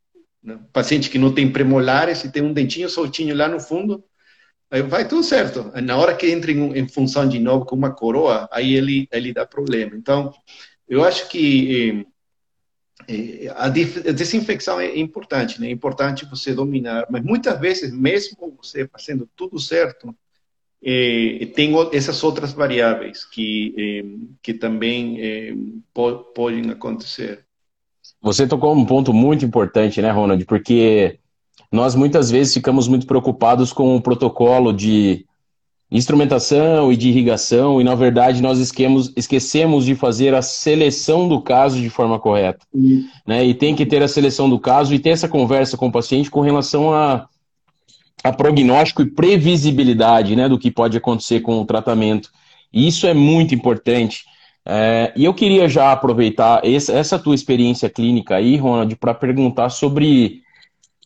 B: Né? Paciente que não tem premolares e tem um dentinho soltinho lá no fundo, aí vai tudo certo. Na hora que entra em, em função de novo com uma coroa, aí ele, ele dá problema. Então, eu acho que eh, eh a desinfecção é importante, né? É importante você dominar, mas muitas vezes, mesmo você fazendo tudo certo, eh, tem essas outras variáveis que, eh, que também eh, po podem acontecer.
A: Você tocou um ponto muito importante, né, Ronald? Porque nós muitas vezes ficamos muito preocupados com o protocolo de instrumentação e de irrigação, e na verdade nós esquecemos, esquecemos de fazer a seleção do caso de forma correta. Né? E tem que ter a seleção do caso e ter essa conversa com o paciente com relação a a prognóstico e previsibilidade né, do que pode acontecer com o tratamento. E isso é muito importante. É, e eu queria já aproveitar esse, essa tua experiência clínica aí, Ronald, para perguntar sobre.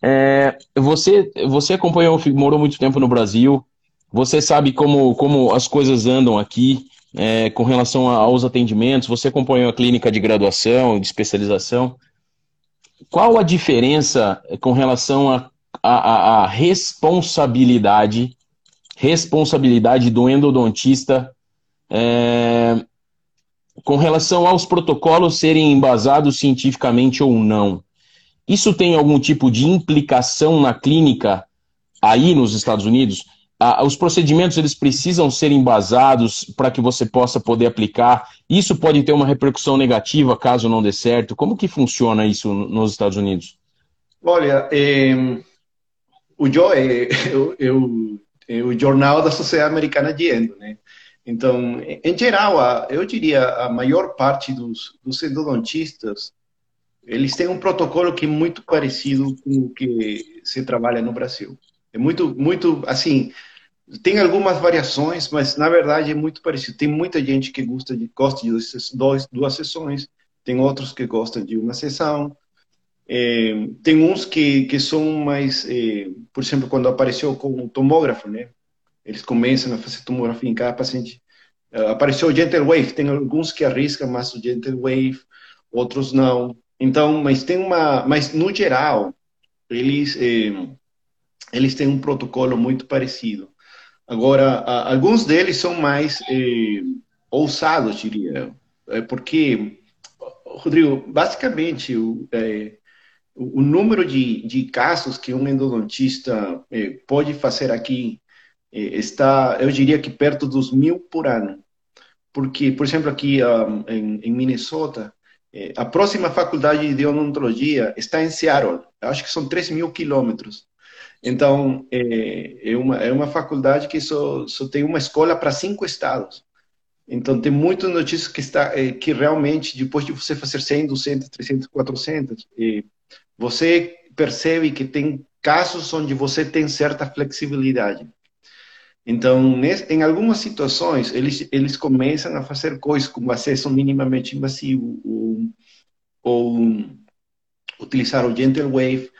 A: É, você, você acompanhou, morou muito tempo no Brasil, você sabe como, como as coisas andam aqui é, com relação aos atendimentos, você acompanhou a clínica de graduação, de especialização. Qual a diferença com relação a responsabilidade, responsabilidade do endodontista é, com relação aos protocolos serem embasados cientificamente ou não. Isso tem algum tipo de implicação na clínica aí nos Estados Unidos? Ah, os procedimentos eles precisam ser embasados para que você possa poder aplicar. Isso pode ter uma repercussão negativa caso não dê certo. Como que funciona isso nos Estados Unidos?
B: Olha, eh, o Joe é, é, é o jornal da Sociedade Americana de Endo, né? Então, em geral, a, eu diria a maior parte dos, dos endodontistas, eles têm um protocolo que é muito parecido com o que se trabalha no Brasil. É muito, muito, assim, tem algumas variações, mas na verdade é muito parecido. Tem muita gente que gosta de, gosta de duas, duas sessões, tem outros que gostam de uma sessão, é, tem uns que, que são mais, é, por exemplo, quando apareceu com o tomógrafo, né? Eles começam a fazer tomografia em cada paciente. Uh, apareceu o Gentle Wave, tem alguns que arriscam mais o Gentle Wave, outros não. Então, mas tem uma, mas no geral, eles é, eles têm um protocolo muito parecido. Agora, alguns deles são mais eh, ousados, diria, é porque, Rodrigo, basicamente, o, é, o número de, de casos que um endodontista eh, pode fazer aqui eh, está, eu diria que perto dos mil por ano. Porque, por exemplo, aqui um, em, em, Minnesota, eh, a próxima faculdade de odontologia está em Seattle. Acho que são 3 mil quilômetros. Então, é, é, uma, é uma faculdade que só, só tem uma escola para cinco estados. Então, tem muitas notícias que, está, é, que realmente, depois de você fazer 100, 200, 300, 400, é, você percebe que tem casos onde você tem certa flexibilidade. Então, em algumas situações, eles, eles começam a fazer coisas como acesso minimamente invasivo ou, ou utilizar o Gentle Wave.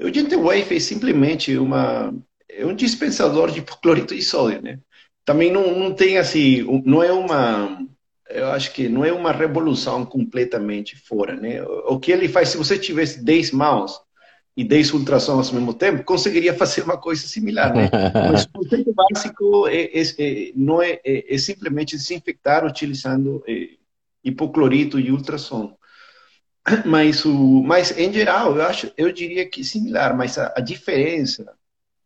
B: O Gentle Wave é simplesmente uma, é um dispensador de cloreto de sódio, né? Também não, não tem assim, não é uma, eu acho que não é uma revolução completamente fora, né? O que ele faz, se você tivesse 10 mãos, e 10 ultrassons ao mesmo tempo, conseguiria fazer uma coisa similar. Né? Mas o conceito básico é, é, é não é, é, é, simplesmente desinfectar utilizando é, hipoclorito e ultrassom. Mas, o, mas, em geral, eu, acho, eu diria que similar, mas a, a diferença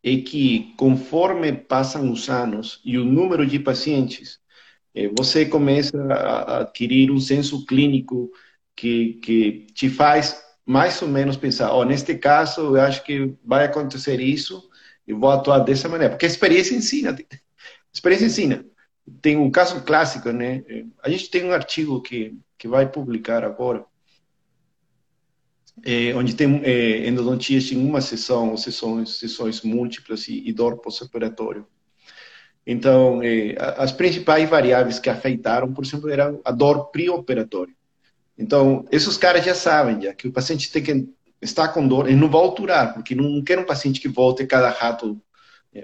B: é que, conforme passam os anos e o número de pacientes, é, você começa a adquirir um senso clínico que, que te faz mais ou menos pensar, oh, neste caso, eu acho que vai acontecer isso e vou atuar dessa maneira. Porque a experiência ensina. A experiência ensina. Tem um caso clássico, né? A gente tem um artigo que, que vai publicar agora, é, onde tem é, endodontias em uma sessão, ou sessões, sessões múltiplas e, e dor pós-operatório. Então, é, as principais variáveis que afetaram, por exemplo, eram a dor pré-operatória. Então, esses caras já sabem já, que o paciente tem que estar com dor, ele não vai obturar, porque não quer um paciente que volte cada rato.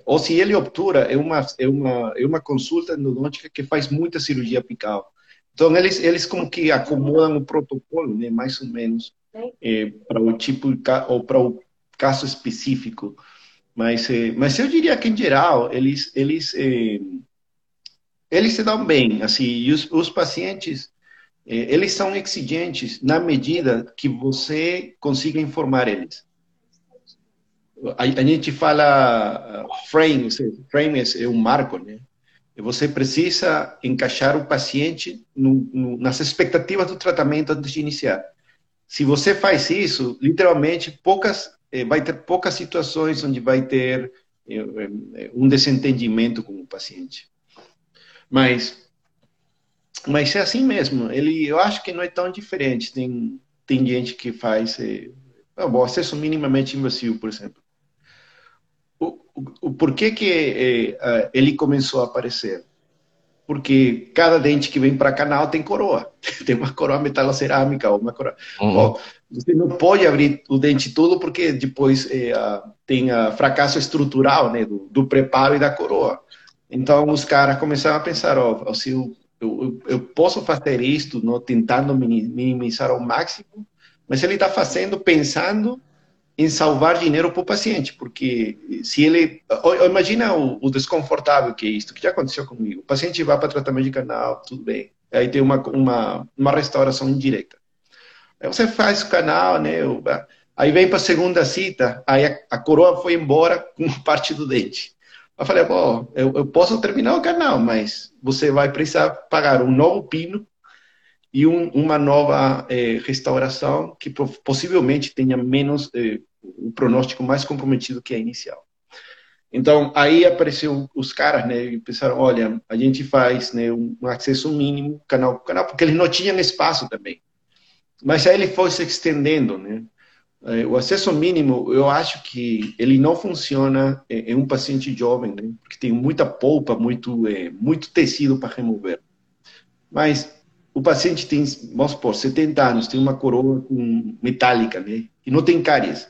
B: Ou se ele obtura, é uma, é uma, é uma consulta endodôntica que faz muita cirurgia apical. Então, eles, eles como que acomodam o protocolo, né, mais ou menos, é, para o tipo, ou para o caso específico. Mas, é, mas eu diria que, em geral, eles, eles, é, eles se dão bem. Assim, e os, os pacientes é, eles são exigentes na medida que você consiga informar eles. A, gente fala uh, frame, frame é um marco, né? Você precisa encaixar o paciente no, no, nas expectativas do tratamento antes de iniciar. Se você faz isso, literalmente poucas eh, vai ter poucas situações onde vai ter eh, eh, um desentendimento com o paciente. Mas mas é assim mesmo. Ele, eu acho que não é tão diferente. Tem, tem gente que faz é, bom, acesso minimamente invasivo, por exemplo. O, o, o porquê que é, ele começou a aparecer? Porque cada dente que vem para canal tem coroa. (laughs) Tem uma coroa metalocerâmica ou uma coroa. Uhum. Bom, você não pode abrir o dente todo porque depois é, tem a fracasso estrutural né, do, do preparo e da coroa. Então os caras começaram a pensar, ó, se o eu, eu posso fazer isto, não, tentando minimizar ao máximo, mas ele está fazendo pensando em salvar dinheiro para o paciente, porque se ele. Imagina o, o, desconfortável que é isto, que já aconteceu comigo. O paciente vai para tratamento de canal, tudo bem. Aí tem uma, uma, uma restauração indireta. Aí você faz o canal, né? Aí vem para a segunda cita, aí a, a coroa foi embora com (laughs) parte do dente. Eu falei, pô, eu, eu, posso terminar o canal, mas você vai precisar pagar um novo pino e um, uma nova eh, restauração que possivelmente tenha menos, eh, o pronóstico mais comprometido que a inicial. Então, aí apareceu os caras, né, e pensaram, olha, a gente faz né, um acesso mínimo canal por canal, porque eles não tinham espaço também. Mas aí ele foi se estendendo, né? É, o acesso mínimo, eu acho que ele não funciona em um paciente jovem, né? porque tem muita polpa, muito, é, muito tecido para remover. Mas o paciente tem, vamos supor, 70 anos, tem uma coroa com, metálica, né? E não tem cáries.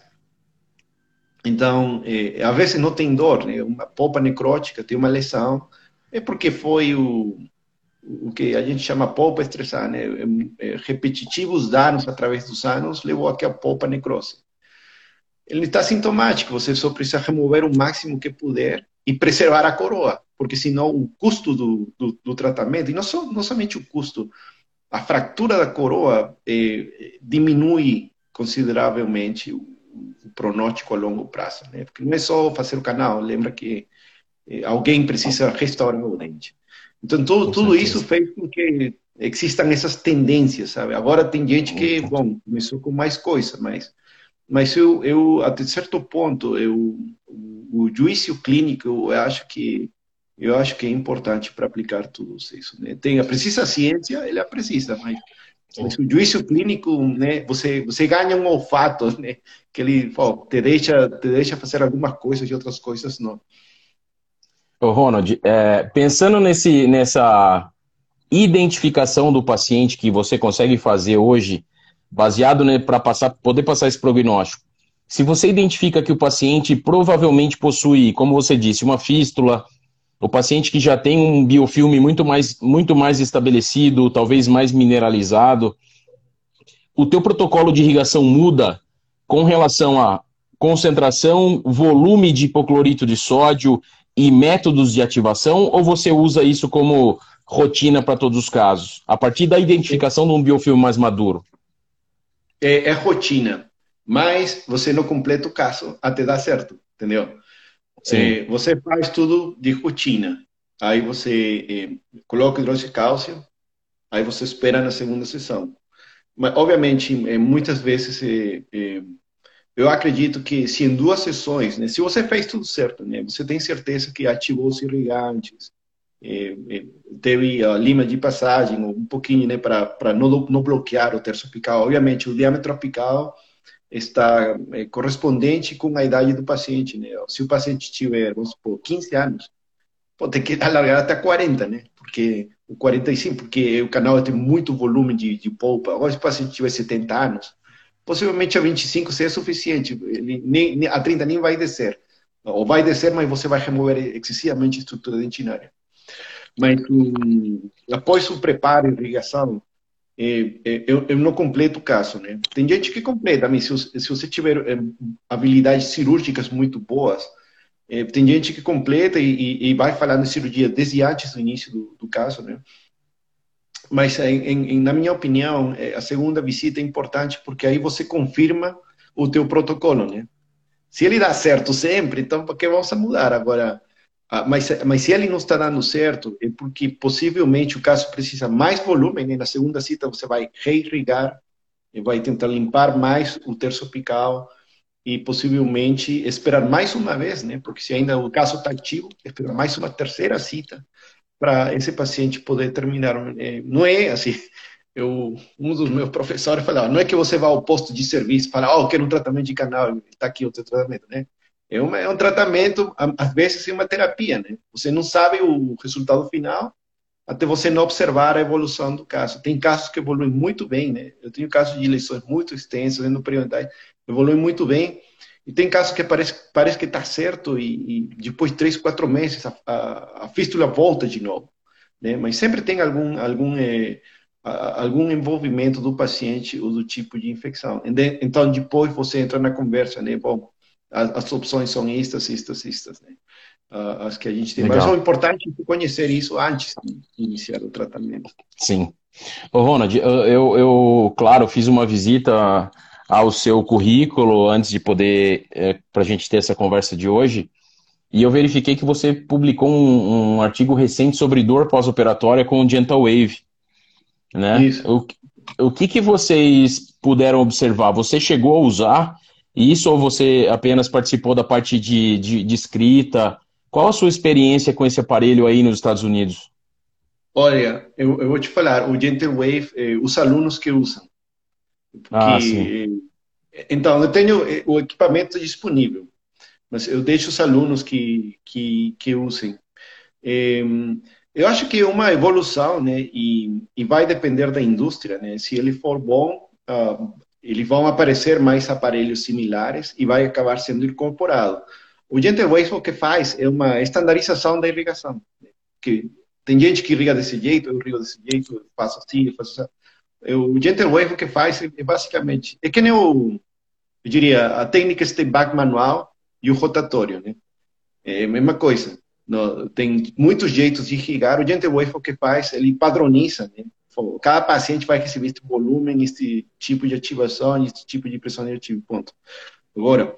B: Então, é, às vezes não tem dor, né? Uma polpa necrótica, tem uma lesão, é porque foi o, o que a gente chama polpa estressada, né? É, é, repetitivos danos através dos anos levou a que a polpa necrose. Ele está sintomático, você só precisa remover o máximo que puder e preservar a coroa, porque senão o custo do, do, do tratamento, e não, só, não somente o custo, a fratura da coroa eh, diminui consideravelmente o, o, pronóstico a longo prazo. Né? Porque não é só fazer o canal, lembra que eh, alguém precisa restaurar o dente. Então, tudo, tudo isso fez com que existam essas tendências, sabe? Agora tem gente que, bom, começou com mais coisa, mas mas eu, eu até certo ponto, eu, o, o juízo clínico, eu acho que eu acho que é importante para aplicar tudo isso. Né? Tem, precisa a ciência, ele precisa, mas, mas o juízo clínico, né, você, você ganha um olfato, né, que ele ó, te, deixa, te deixa fazer algumas coisas e outras coisas não.
A: Ô Ronald, é, pensando nesse, nessa identificação do paciente que você consegue fazer hoje, baseado né, para passar, poder passar esse prognóstico. Se você identifica que o paciente provavelmente possui, como você disse, uma fístula, o paciente que já tem um biofilme muito mais, muito mais estabelecido, talvez mais mineralizado, o teu protocolo de irrigação muda com relação a concentração, volume de hipoclorito de sódio e métodos de ativação, ou você usa isso como rotina para todos os casos, a partir da identificação de um biofilme mais maduro?
B: é, é, rotina, mas você não completa o caso até dar certo, entendeu? É, você faz tudo de rotina. Aí você é, coloca hidróxido de cálcio, aí você espera na segunda sessão. Mas, obviamente, é, muitas vezes é, é, eu acredito que se em duas sessões, né, se você fez tudo certo, né, você tem certeza que ativou os irrigantes, é, é, teve a lima de passagem, um pouquinho, né, para não, não bloquear o terço apical. Obviamente, o diâmetro apical está é, correspondente com a idade do paciente, né? Se o paciente tiver, vamos supor, 15 anos, pode ter que (laughs) alargar até 40, né? Porque o 45, porque o canal tem muito volume de, de polpa. Agora, se o paciente tiver 70 anos, possivelmente a 25 seja suficiente. Ele, nem, a 30 nem vai descer. Ou vai descer, mas você vai remover excessivamente a estrutura dentinária mas um, após o preparo e irrigação, é, é, eu, eu, não completo o caso, né? Tem gente que completa, mas se, se você tiver é, habilidades cirúrgicas muito boas, é, tem gente que completa e, e, e, vai falando de cirurgia desde antes do início do, do caso, né? Mas, em, em, na minha opinião, é, a segunda visita é importante porque aí você confirma o teu protocolo, né? Se ele dá certo sempre, então por que vamos mudar agora? Ah, mas, mas se ele não está dando certo, é porque possivelmente o caso precisa mais volume, né? na segunda cita você vai reirrigar, e vai tentar limpar mais o terço apical e possivelmente esperar mais uma vez, né? porque se ainda o caso está ativo, esperar mais uma terceira cita para esse paciente poder terminar. É, não é assim, eu, um dos meus professores falava, não é que você vá ao posto de serviço e fala, oh, eu quero um tratamento de canal, está aqui o tratamento, né? É, uma, é um tratamento, às vezes é uma terapia, né? Você não sabe o resultado final até você não observar a evolução do caso. Tem casos que evoluem muito bem, né? Eu tenho casos de lesões muito extensas, endoperioidais, evoluem muito bem. E tem casos que parece, parece que está certo e, e, depois de três, quatro meses a, a, a, fístula volta de novo. Né? Mas sempre tem algum, algum, é, algum envolvimento do paciente ou do tipo de infecção. Então, depois você entra na conversa, né? Bom, as, as opções são estas, estas, estas, né? As que a gente tem. Legal. Mas é importante conhecer isso antes de iniciar o tratamento.
A: Sim. Ô, Ronald, eu, eu, eu, claro, fiz uma visita ao seu currículo antes de poder, é, para a gente ter essa conversa de hoje, e eu verifiquei que você publicou um, um artigo recente sobre dor pós-operatória com o Gentle Wave. Né? Isso. O, o que, que vocês puderam observar? Você chegou a usar isso ou você apenas participou da parte de, de, de escrita? Qual a sua experiência com esse aparelho aí nos Estados Unidos?
B: Olha, eu, eu vou te falar, o Gentle Wave, eh, os alunos que usam. Porque, ah, sim. Eh, então, eu tenho eh, o equipamento disponível, mas eu deixo os alunos que, que, que usem. Eu acho que é uma evolução, né, e, e vai depender da indústria, né, se ele for bom, uh, vão aparecer mais aparelhos similares e vai acabar sendo incorporado. O Gentlewave o que faz é uma estandarização da irrigação. Que tem gente que irriga desse jeito, eu irrigo desse jeito, eu faço assim, eu faço assim. O Gentlewave o que faz é basicamente, é que nem o, eu diria, a técnica step back manual e o rotatório, né? É a mesma coisa. No, tem muitos jeitos de irrigar. O Gentle Wave o que faz, ele padroniza, né? Cada paciente vai receber este volume, este tipo de ativação, este tipo de pressão negativa, ponto. Agora,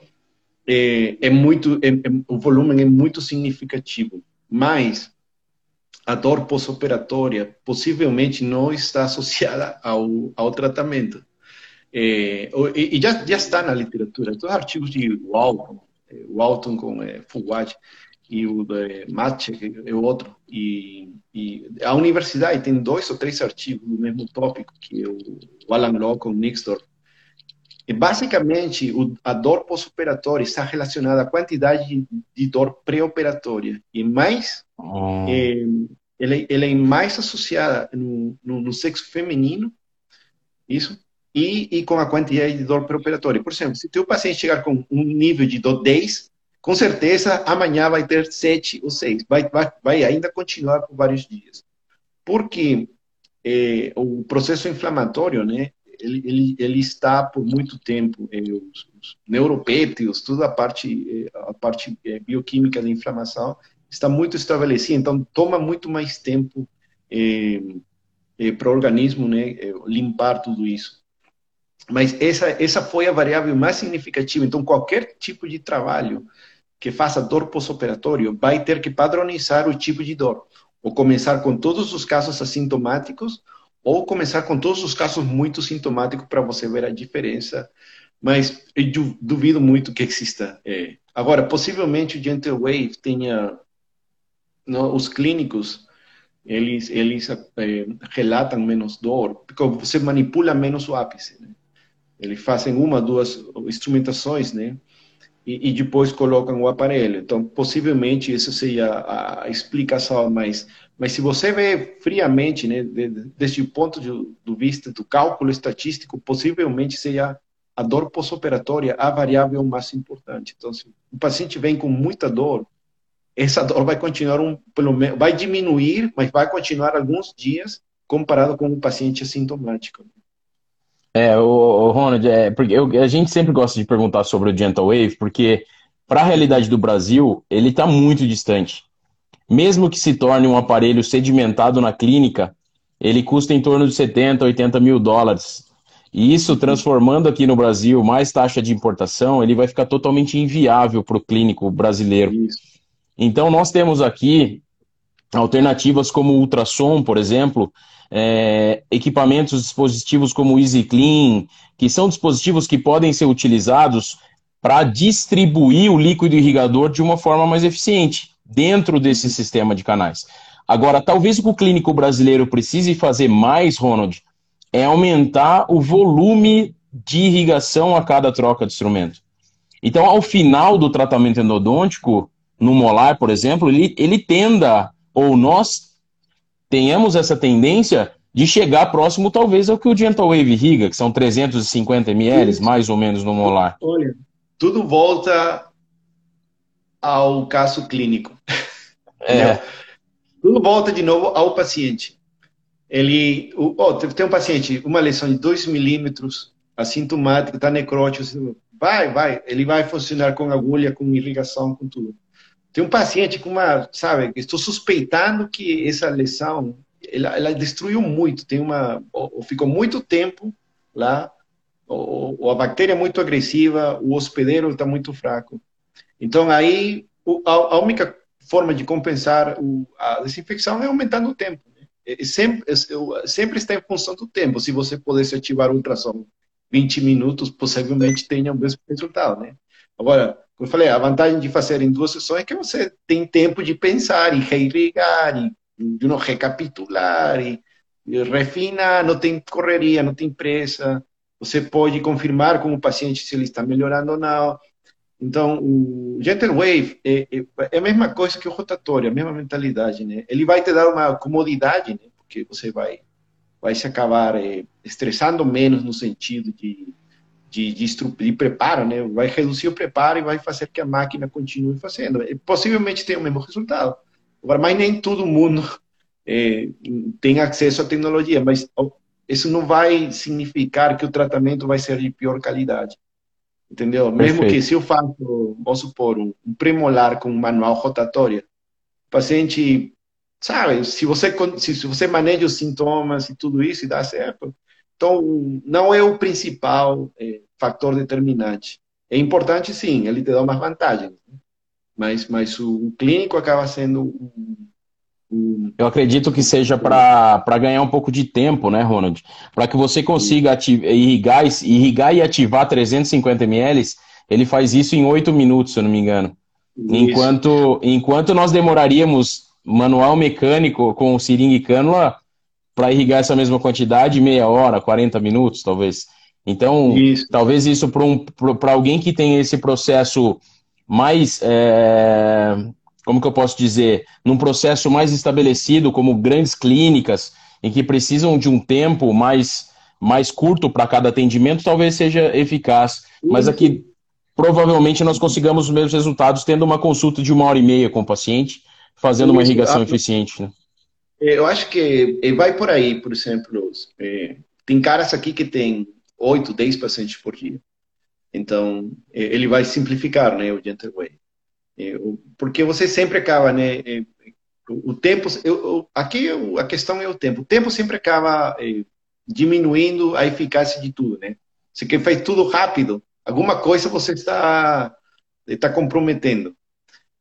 B: é, é muito, é, é, o volume é muito significativo, mas a dor pós-operatória possivelmente não está associada ao, ao tratamento. É, e já, já está na literatura, todos os artigos de Walton, é, Walton com é, e o de Matche, é outro, e, e, a universidade tem dois ou três artigos do mesmo tópico, que é o Alan Law com Nixdorf, e basicamente, o, a dor pós-operatória está relacionada à quantidade de, de dor pré-operatória. E mais, oh. é, ela, ela, é mais associada no, no, no, sexo feminino, isso, e, e com a quantidade de dor pré-operatória. Por exemplo, se o paciente chegar com um nível de dor 10, com certeza amanhã vai ter 7 ou 6. Vai, vai, vai ainda continuar por vários dias. Porque é, o processo inflamatório, né, ele, ele, ele está por muito tempo, eh, os, os neuropéptidos, toda a parte, eh, a parte eh, bioquímica da inflamação está muito estabelecida, então toma muito mais tempo para o organismo né, limpar tudo isso. Mas essa, essa foi a variável mais significativa. Então, qualquer tipo de trabalho que faça dor pós-operatório vai ter que padronizar o tipo de dor. Ou começar com todos os casos assintomáticos, ou começar com todos os casos muito sintomáticos para você ver a diferença. Mas eu duvido muito que exista. É. Agora, possivelmente o Gentle Wave tenha não, os clínicos eles eles é, relatam menos dor porque você manipula menos o ápice. Né? Eles fazem uma, duas instrumentações, né? E, e, depois colocam o aparelho. Então, possivelmente, isso seria a explicação mais mas se você vê friamente, né, desde o ponto de, do vista do cálculo estatístico, possivelmente seja a dor pós-operatória a variável mais importante. Então, se o paciente vem com muita dor, essa dor vai continuar um, pelo menos, vai diminuir, mas vai continuar alguns dias comparado com o paciente assintomático.
A: É, o, o Ronald, é, porque eu, a gente sempre gosta de perguntar sobre o Gentle Wave, porque para a realidade do Brasil, ele está muito distante. Mesmo que se torne um aparelho sedimentado na clínica, ele custa em torno de 70, 80 mil dólares. E isso, transformando aqui no Brasil mais taxa de importação, ele vai ficar totalmente inviável para o clínico brasileiro. Isso. Então, nós temos aqui alternativas como o ultrassom, por exemplo, é, equipamentos, dispositivos como o EasyClean, que são dispositivos que podem ser utilizados para distribuir o líquido irrigador de uma forma mais eficiente dentro desse sistema de canais. Agora, talvez o que o clínico brasileiro precise fazer mais, Ronald, é aumentar o volume de irrigação a cada troca de instrumento. Então, ao final do tratamento endodôntico, no molar, por exemplo, ele, ele tenda, ou nós tenhamos essa tendência de chegar próximo, talvez, ao que o Gentle Wave irriga, que são 350 ml, mais ou menos, no molar.
B: Olha, tudo volta ao caso clínico. É. Tudo volta de novo ao paciente. Ele, oh, tem um paciente, uma lesão de 2 milímetros, assintomática, está necrótico, vai, vai, ele vai funcionar com agulha, com irrigação, com tudo. Tem um paciente com uma, sabe, estou suspeitando que essa lesão, ela, ela destruiu muito, tem uma, ou, ficou muito tempo lá, ou, ou a bactéria é muito agressiva, o hospedeiro está muito fraco. Então, aí, a única forma de compensar a desinfecção é aumentando o tempo. Né? Sempre, sempre está em função do tempo. Se você pudesse ativar o ultrassom 20 minutos, possivelmente tenha o mesmo resultado, né? Agora, como eu falei, a vantagem de fazer em duas sessões é que você tem tempo de pensar e reirrigar e de não recapitular e, e refinar, não tem correria, não tem pressa. Você pode confirmar com o paciente se ele está melhorando ou não. Então, o Gentle Wave é, é, é, a mesma coisa que o rotatório, a mesma mentalidade, né? Ele vai te dar uma comodidade, né? Porque você vai, vai se acabar é, estressando menos no sentido de, de, de, de, preparo, né? Vai reduzir o preparo e vai fazer que a máquina continue fazendo. E possivelmente tenha o mesmo resultado. Agora, mas nem todo mundo é, (laughs) tem acesso à tecnologia, mas isso não vai significar que o tratamento vai ser de pior qualidade. Entendeu? Mesmo que se eu faço, vamos supor, um, um premolar com um manual rotatório, o paciente, sabe, se você, se, se você maneja os sintomas e tudo isso e dá certo, então não é o principal é, fator determinante. É importante, sim, ele te dá umas vantagens, né? mas, mas o, o clínico acaba sendo um,
A: eu acredito que seja para ganhar um pouco de tempo, né, Ronald? Para que você consiga irrigar, irrigar e ativar 350 ml, ele faz isso em 8 minutos, se eu não me engano. Enquanto, enquanto nós demoraríamos manual mecânico com seringa e cânula para irrigar essa mesma quantidade, meia hora, 40 minutos, talvez. Então, isso. talvez isso para um, alguém que tem esse processo mais é, como que eu posso dizer, num processo mais estabelecido, como grandes clínicas, em que precisam de um tempo mais, mais curto para cada atendimento, talvez seja eficaz. Mas aqui, provavelmente, nós consigamos os mesmos resultados tendo uma consulta de uma hora e meia com o paciente, fazendo uma irrigação eficiente. Né?
B: Eu acho que vai por aí, por exemplo, é, tem caras aqui que tem 8, 10 pacientes por dia. Então, ele vai simplificar né, o Gentle Way. Porque você sempre acaba, né? O tempo, eu, aqui a questão é o tempo. O tempo sempre acaba é, diminuindo a eficácia de tudo, né? Se quer faz tudo rápido, alguma coisa você está está comprometendo.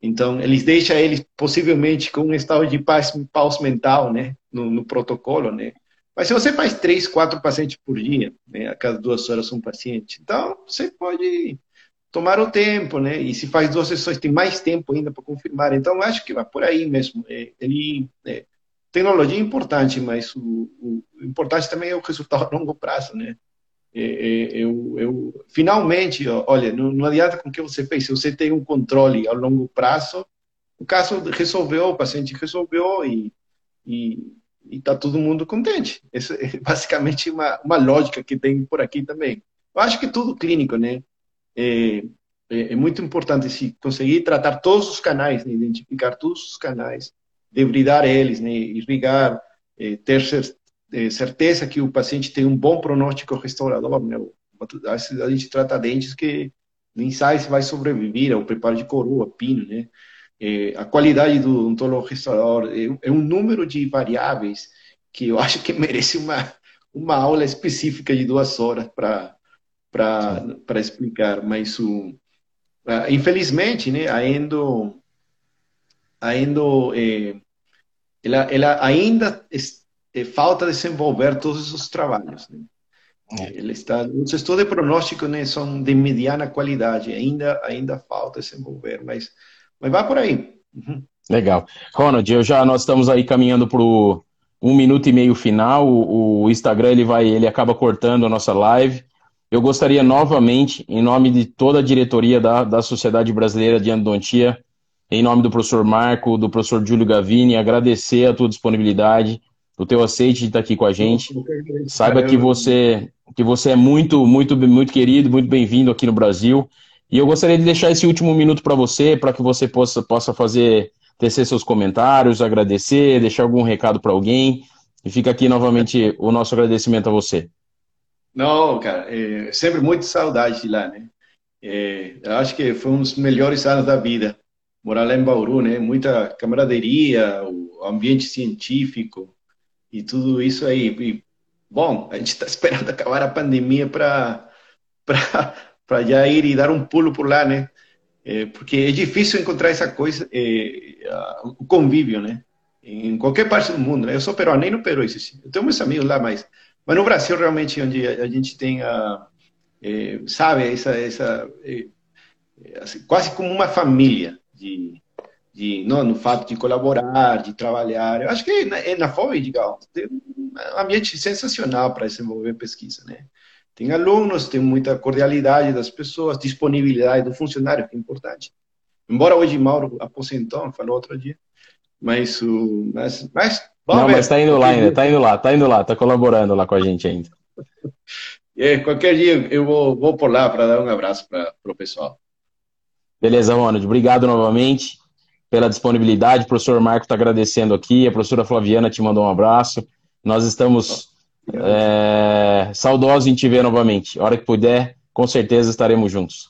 B: Então, eles deixam eles possivelmente com um estado de paz, paz mental, né, no, no, protocolo, né. Mas se você faz três, quatro pacientes por dia, né, a cada duas horas um paciente, então você pode tomar o tempo, né? E se faz duas sessões, tem mais tempo ainda para confirmar. Então, acho que vai por aí mesmo. É, ele, é, tecnologia é importante, mas o, o, importante também é o resultado a longo prazo, né? É, é, eu, eu, finalmente, olha, não, não adianta com o que você fez. Se você tem um controle a longo prazo, o caso resolveu, o paciente resolveu e, e está todo mundo contente. Essa é basicamente uma, uma lógica que tem por aqui também. Eu acho que tudo clínico, né? É, é, é, muito importante se conseguir tratar todos os canais, né, identificar todos os canais, debridar eles, né, irrigar, é, ter é, certeza que o paciente tem um bom pronóstico restaurador. Né, a gente trata dentes que nem sabe se vai sobreviver ao preparo de coroa, pino, né? É, a qualidade do odontólogo restaurador é, é, um número de variáveis que eu (laughs) acho que merece uma, uma aula específica de duas horas para para explicar, mas o, uh, infelizmente, né, eh, ela, ela ainda é, falta desenvolver todos os trabalhos. Né? É. Ele está, os estudos de pronóstico né, são de mediana qualidade, ainda, ainda falta desenvolver, mas, mas vai por aí.
A: Uhum. Legal. Ronald, eu já, nós estamos aí caminhando para o um minuto e meio final. O, o Instagram ele vai, ele acaba cortando a nossa live. Eu gostaria novamente, em nome de toda a diretoria da, da Sociedade Brasileira de Endodontia, em nome do professor Marco, do professor Júlio Gavini, agradecer a tua disponibilidade, o teu aceite de estar aqui com a gente. Saiba que você, que você é muito, muito, muito querido, muito bem-vindo aqui no Brasil. E eu gostaria de deixar esse último minuto para você, para que você possa, possa fazer, tecer seus comentários, agradecer, deixar algum recado para alguém. E fica aqui novamente o nosso agradecimento a você.
B: Não, cara, é, sempre muito saudade de lá, né? É, acho que foi um dos melhores anos da vida. Morar lá em Bauru, né? Muita camaraderia, o ambiente científico e tudo isso aí. E, bom, a gente está (laughs) esperando acabar a pandemia para para já ir e dar um pulo por lá, né? É, porque é difícil encontrar essa coisa, é, o convívio, né? Em qualquer parte do mundo, né? Eu sou peruano, nem no Peru isso. Eu tenho meus amigos lá, mas mas no Brasil, realmente, onde a, gente tem, a, é, sabe, essa, essa é, assim, quase como uma família de, de não, no fato de colaborar, de trabalhar. Eu acho que na, na FOI, digamos, tem um ambiente sensacional para desenvolver pesquisa, né? Tem alunos, tem muita cordialidade das pessoas, disponibilidade do funcionário, que é importante. Embora hoje Mauro aposentou, falou outro dia, mas, o, mas, mas
A: Vamos não, ver. mas tá indo lá ainda, tá indo lá, tá indo lá, tá colaborando lá com a gente ainda. (laughs)
B: É, qualquer dia eu vou, vou por lá para dar um abraço para o pessoal.
A: Beleza, Ronald. Obrigado novamente pela disponibilidade. O professor Marco está agradecendo aqui, a professora Flaviana te mandou um abraço. Nós estamos é, saudosos em te ver novamente. A hora que puder, com certeza estaremos juntos.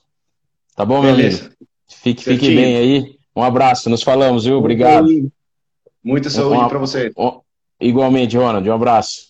A: Tá bom, meu Beleza. amigo? Fique, fique bem aí. Um abraço, nos falamos, viu? Obrigado.
B: Muita saúde para você.
A: Igualmente, Ronald, um abraço.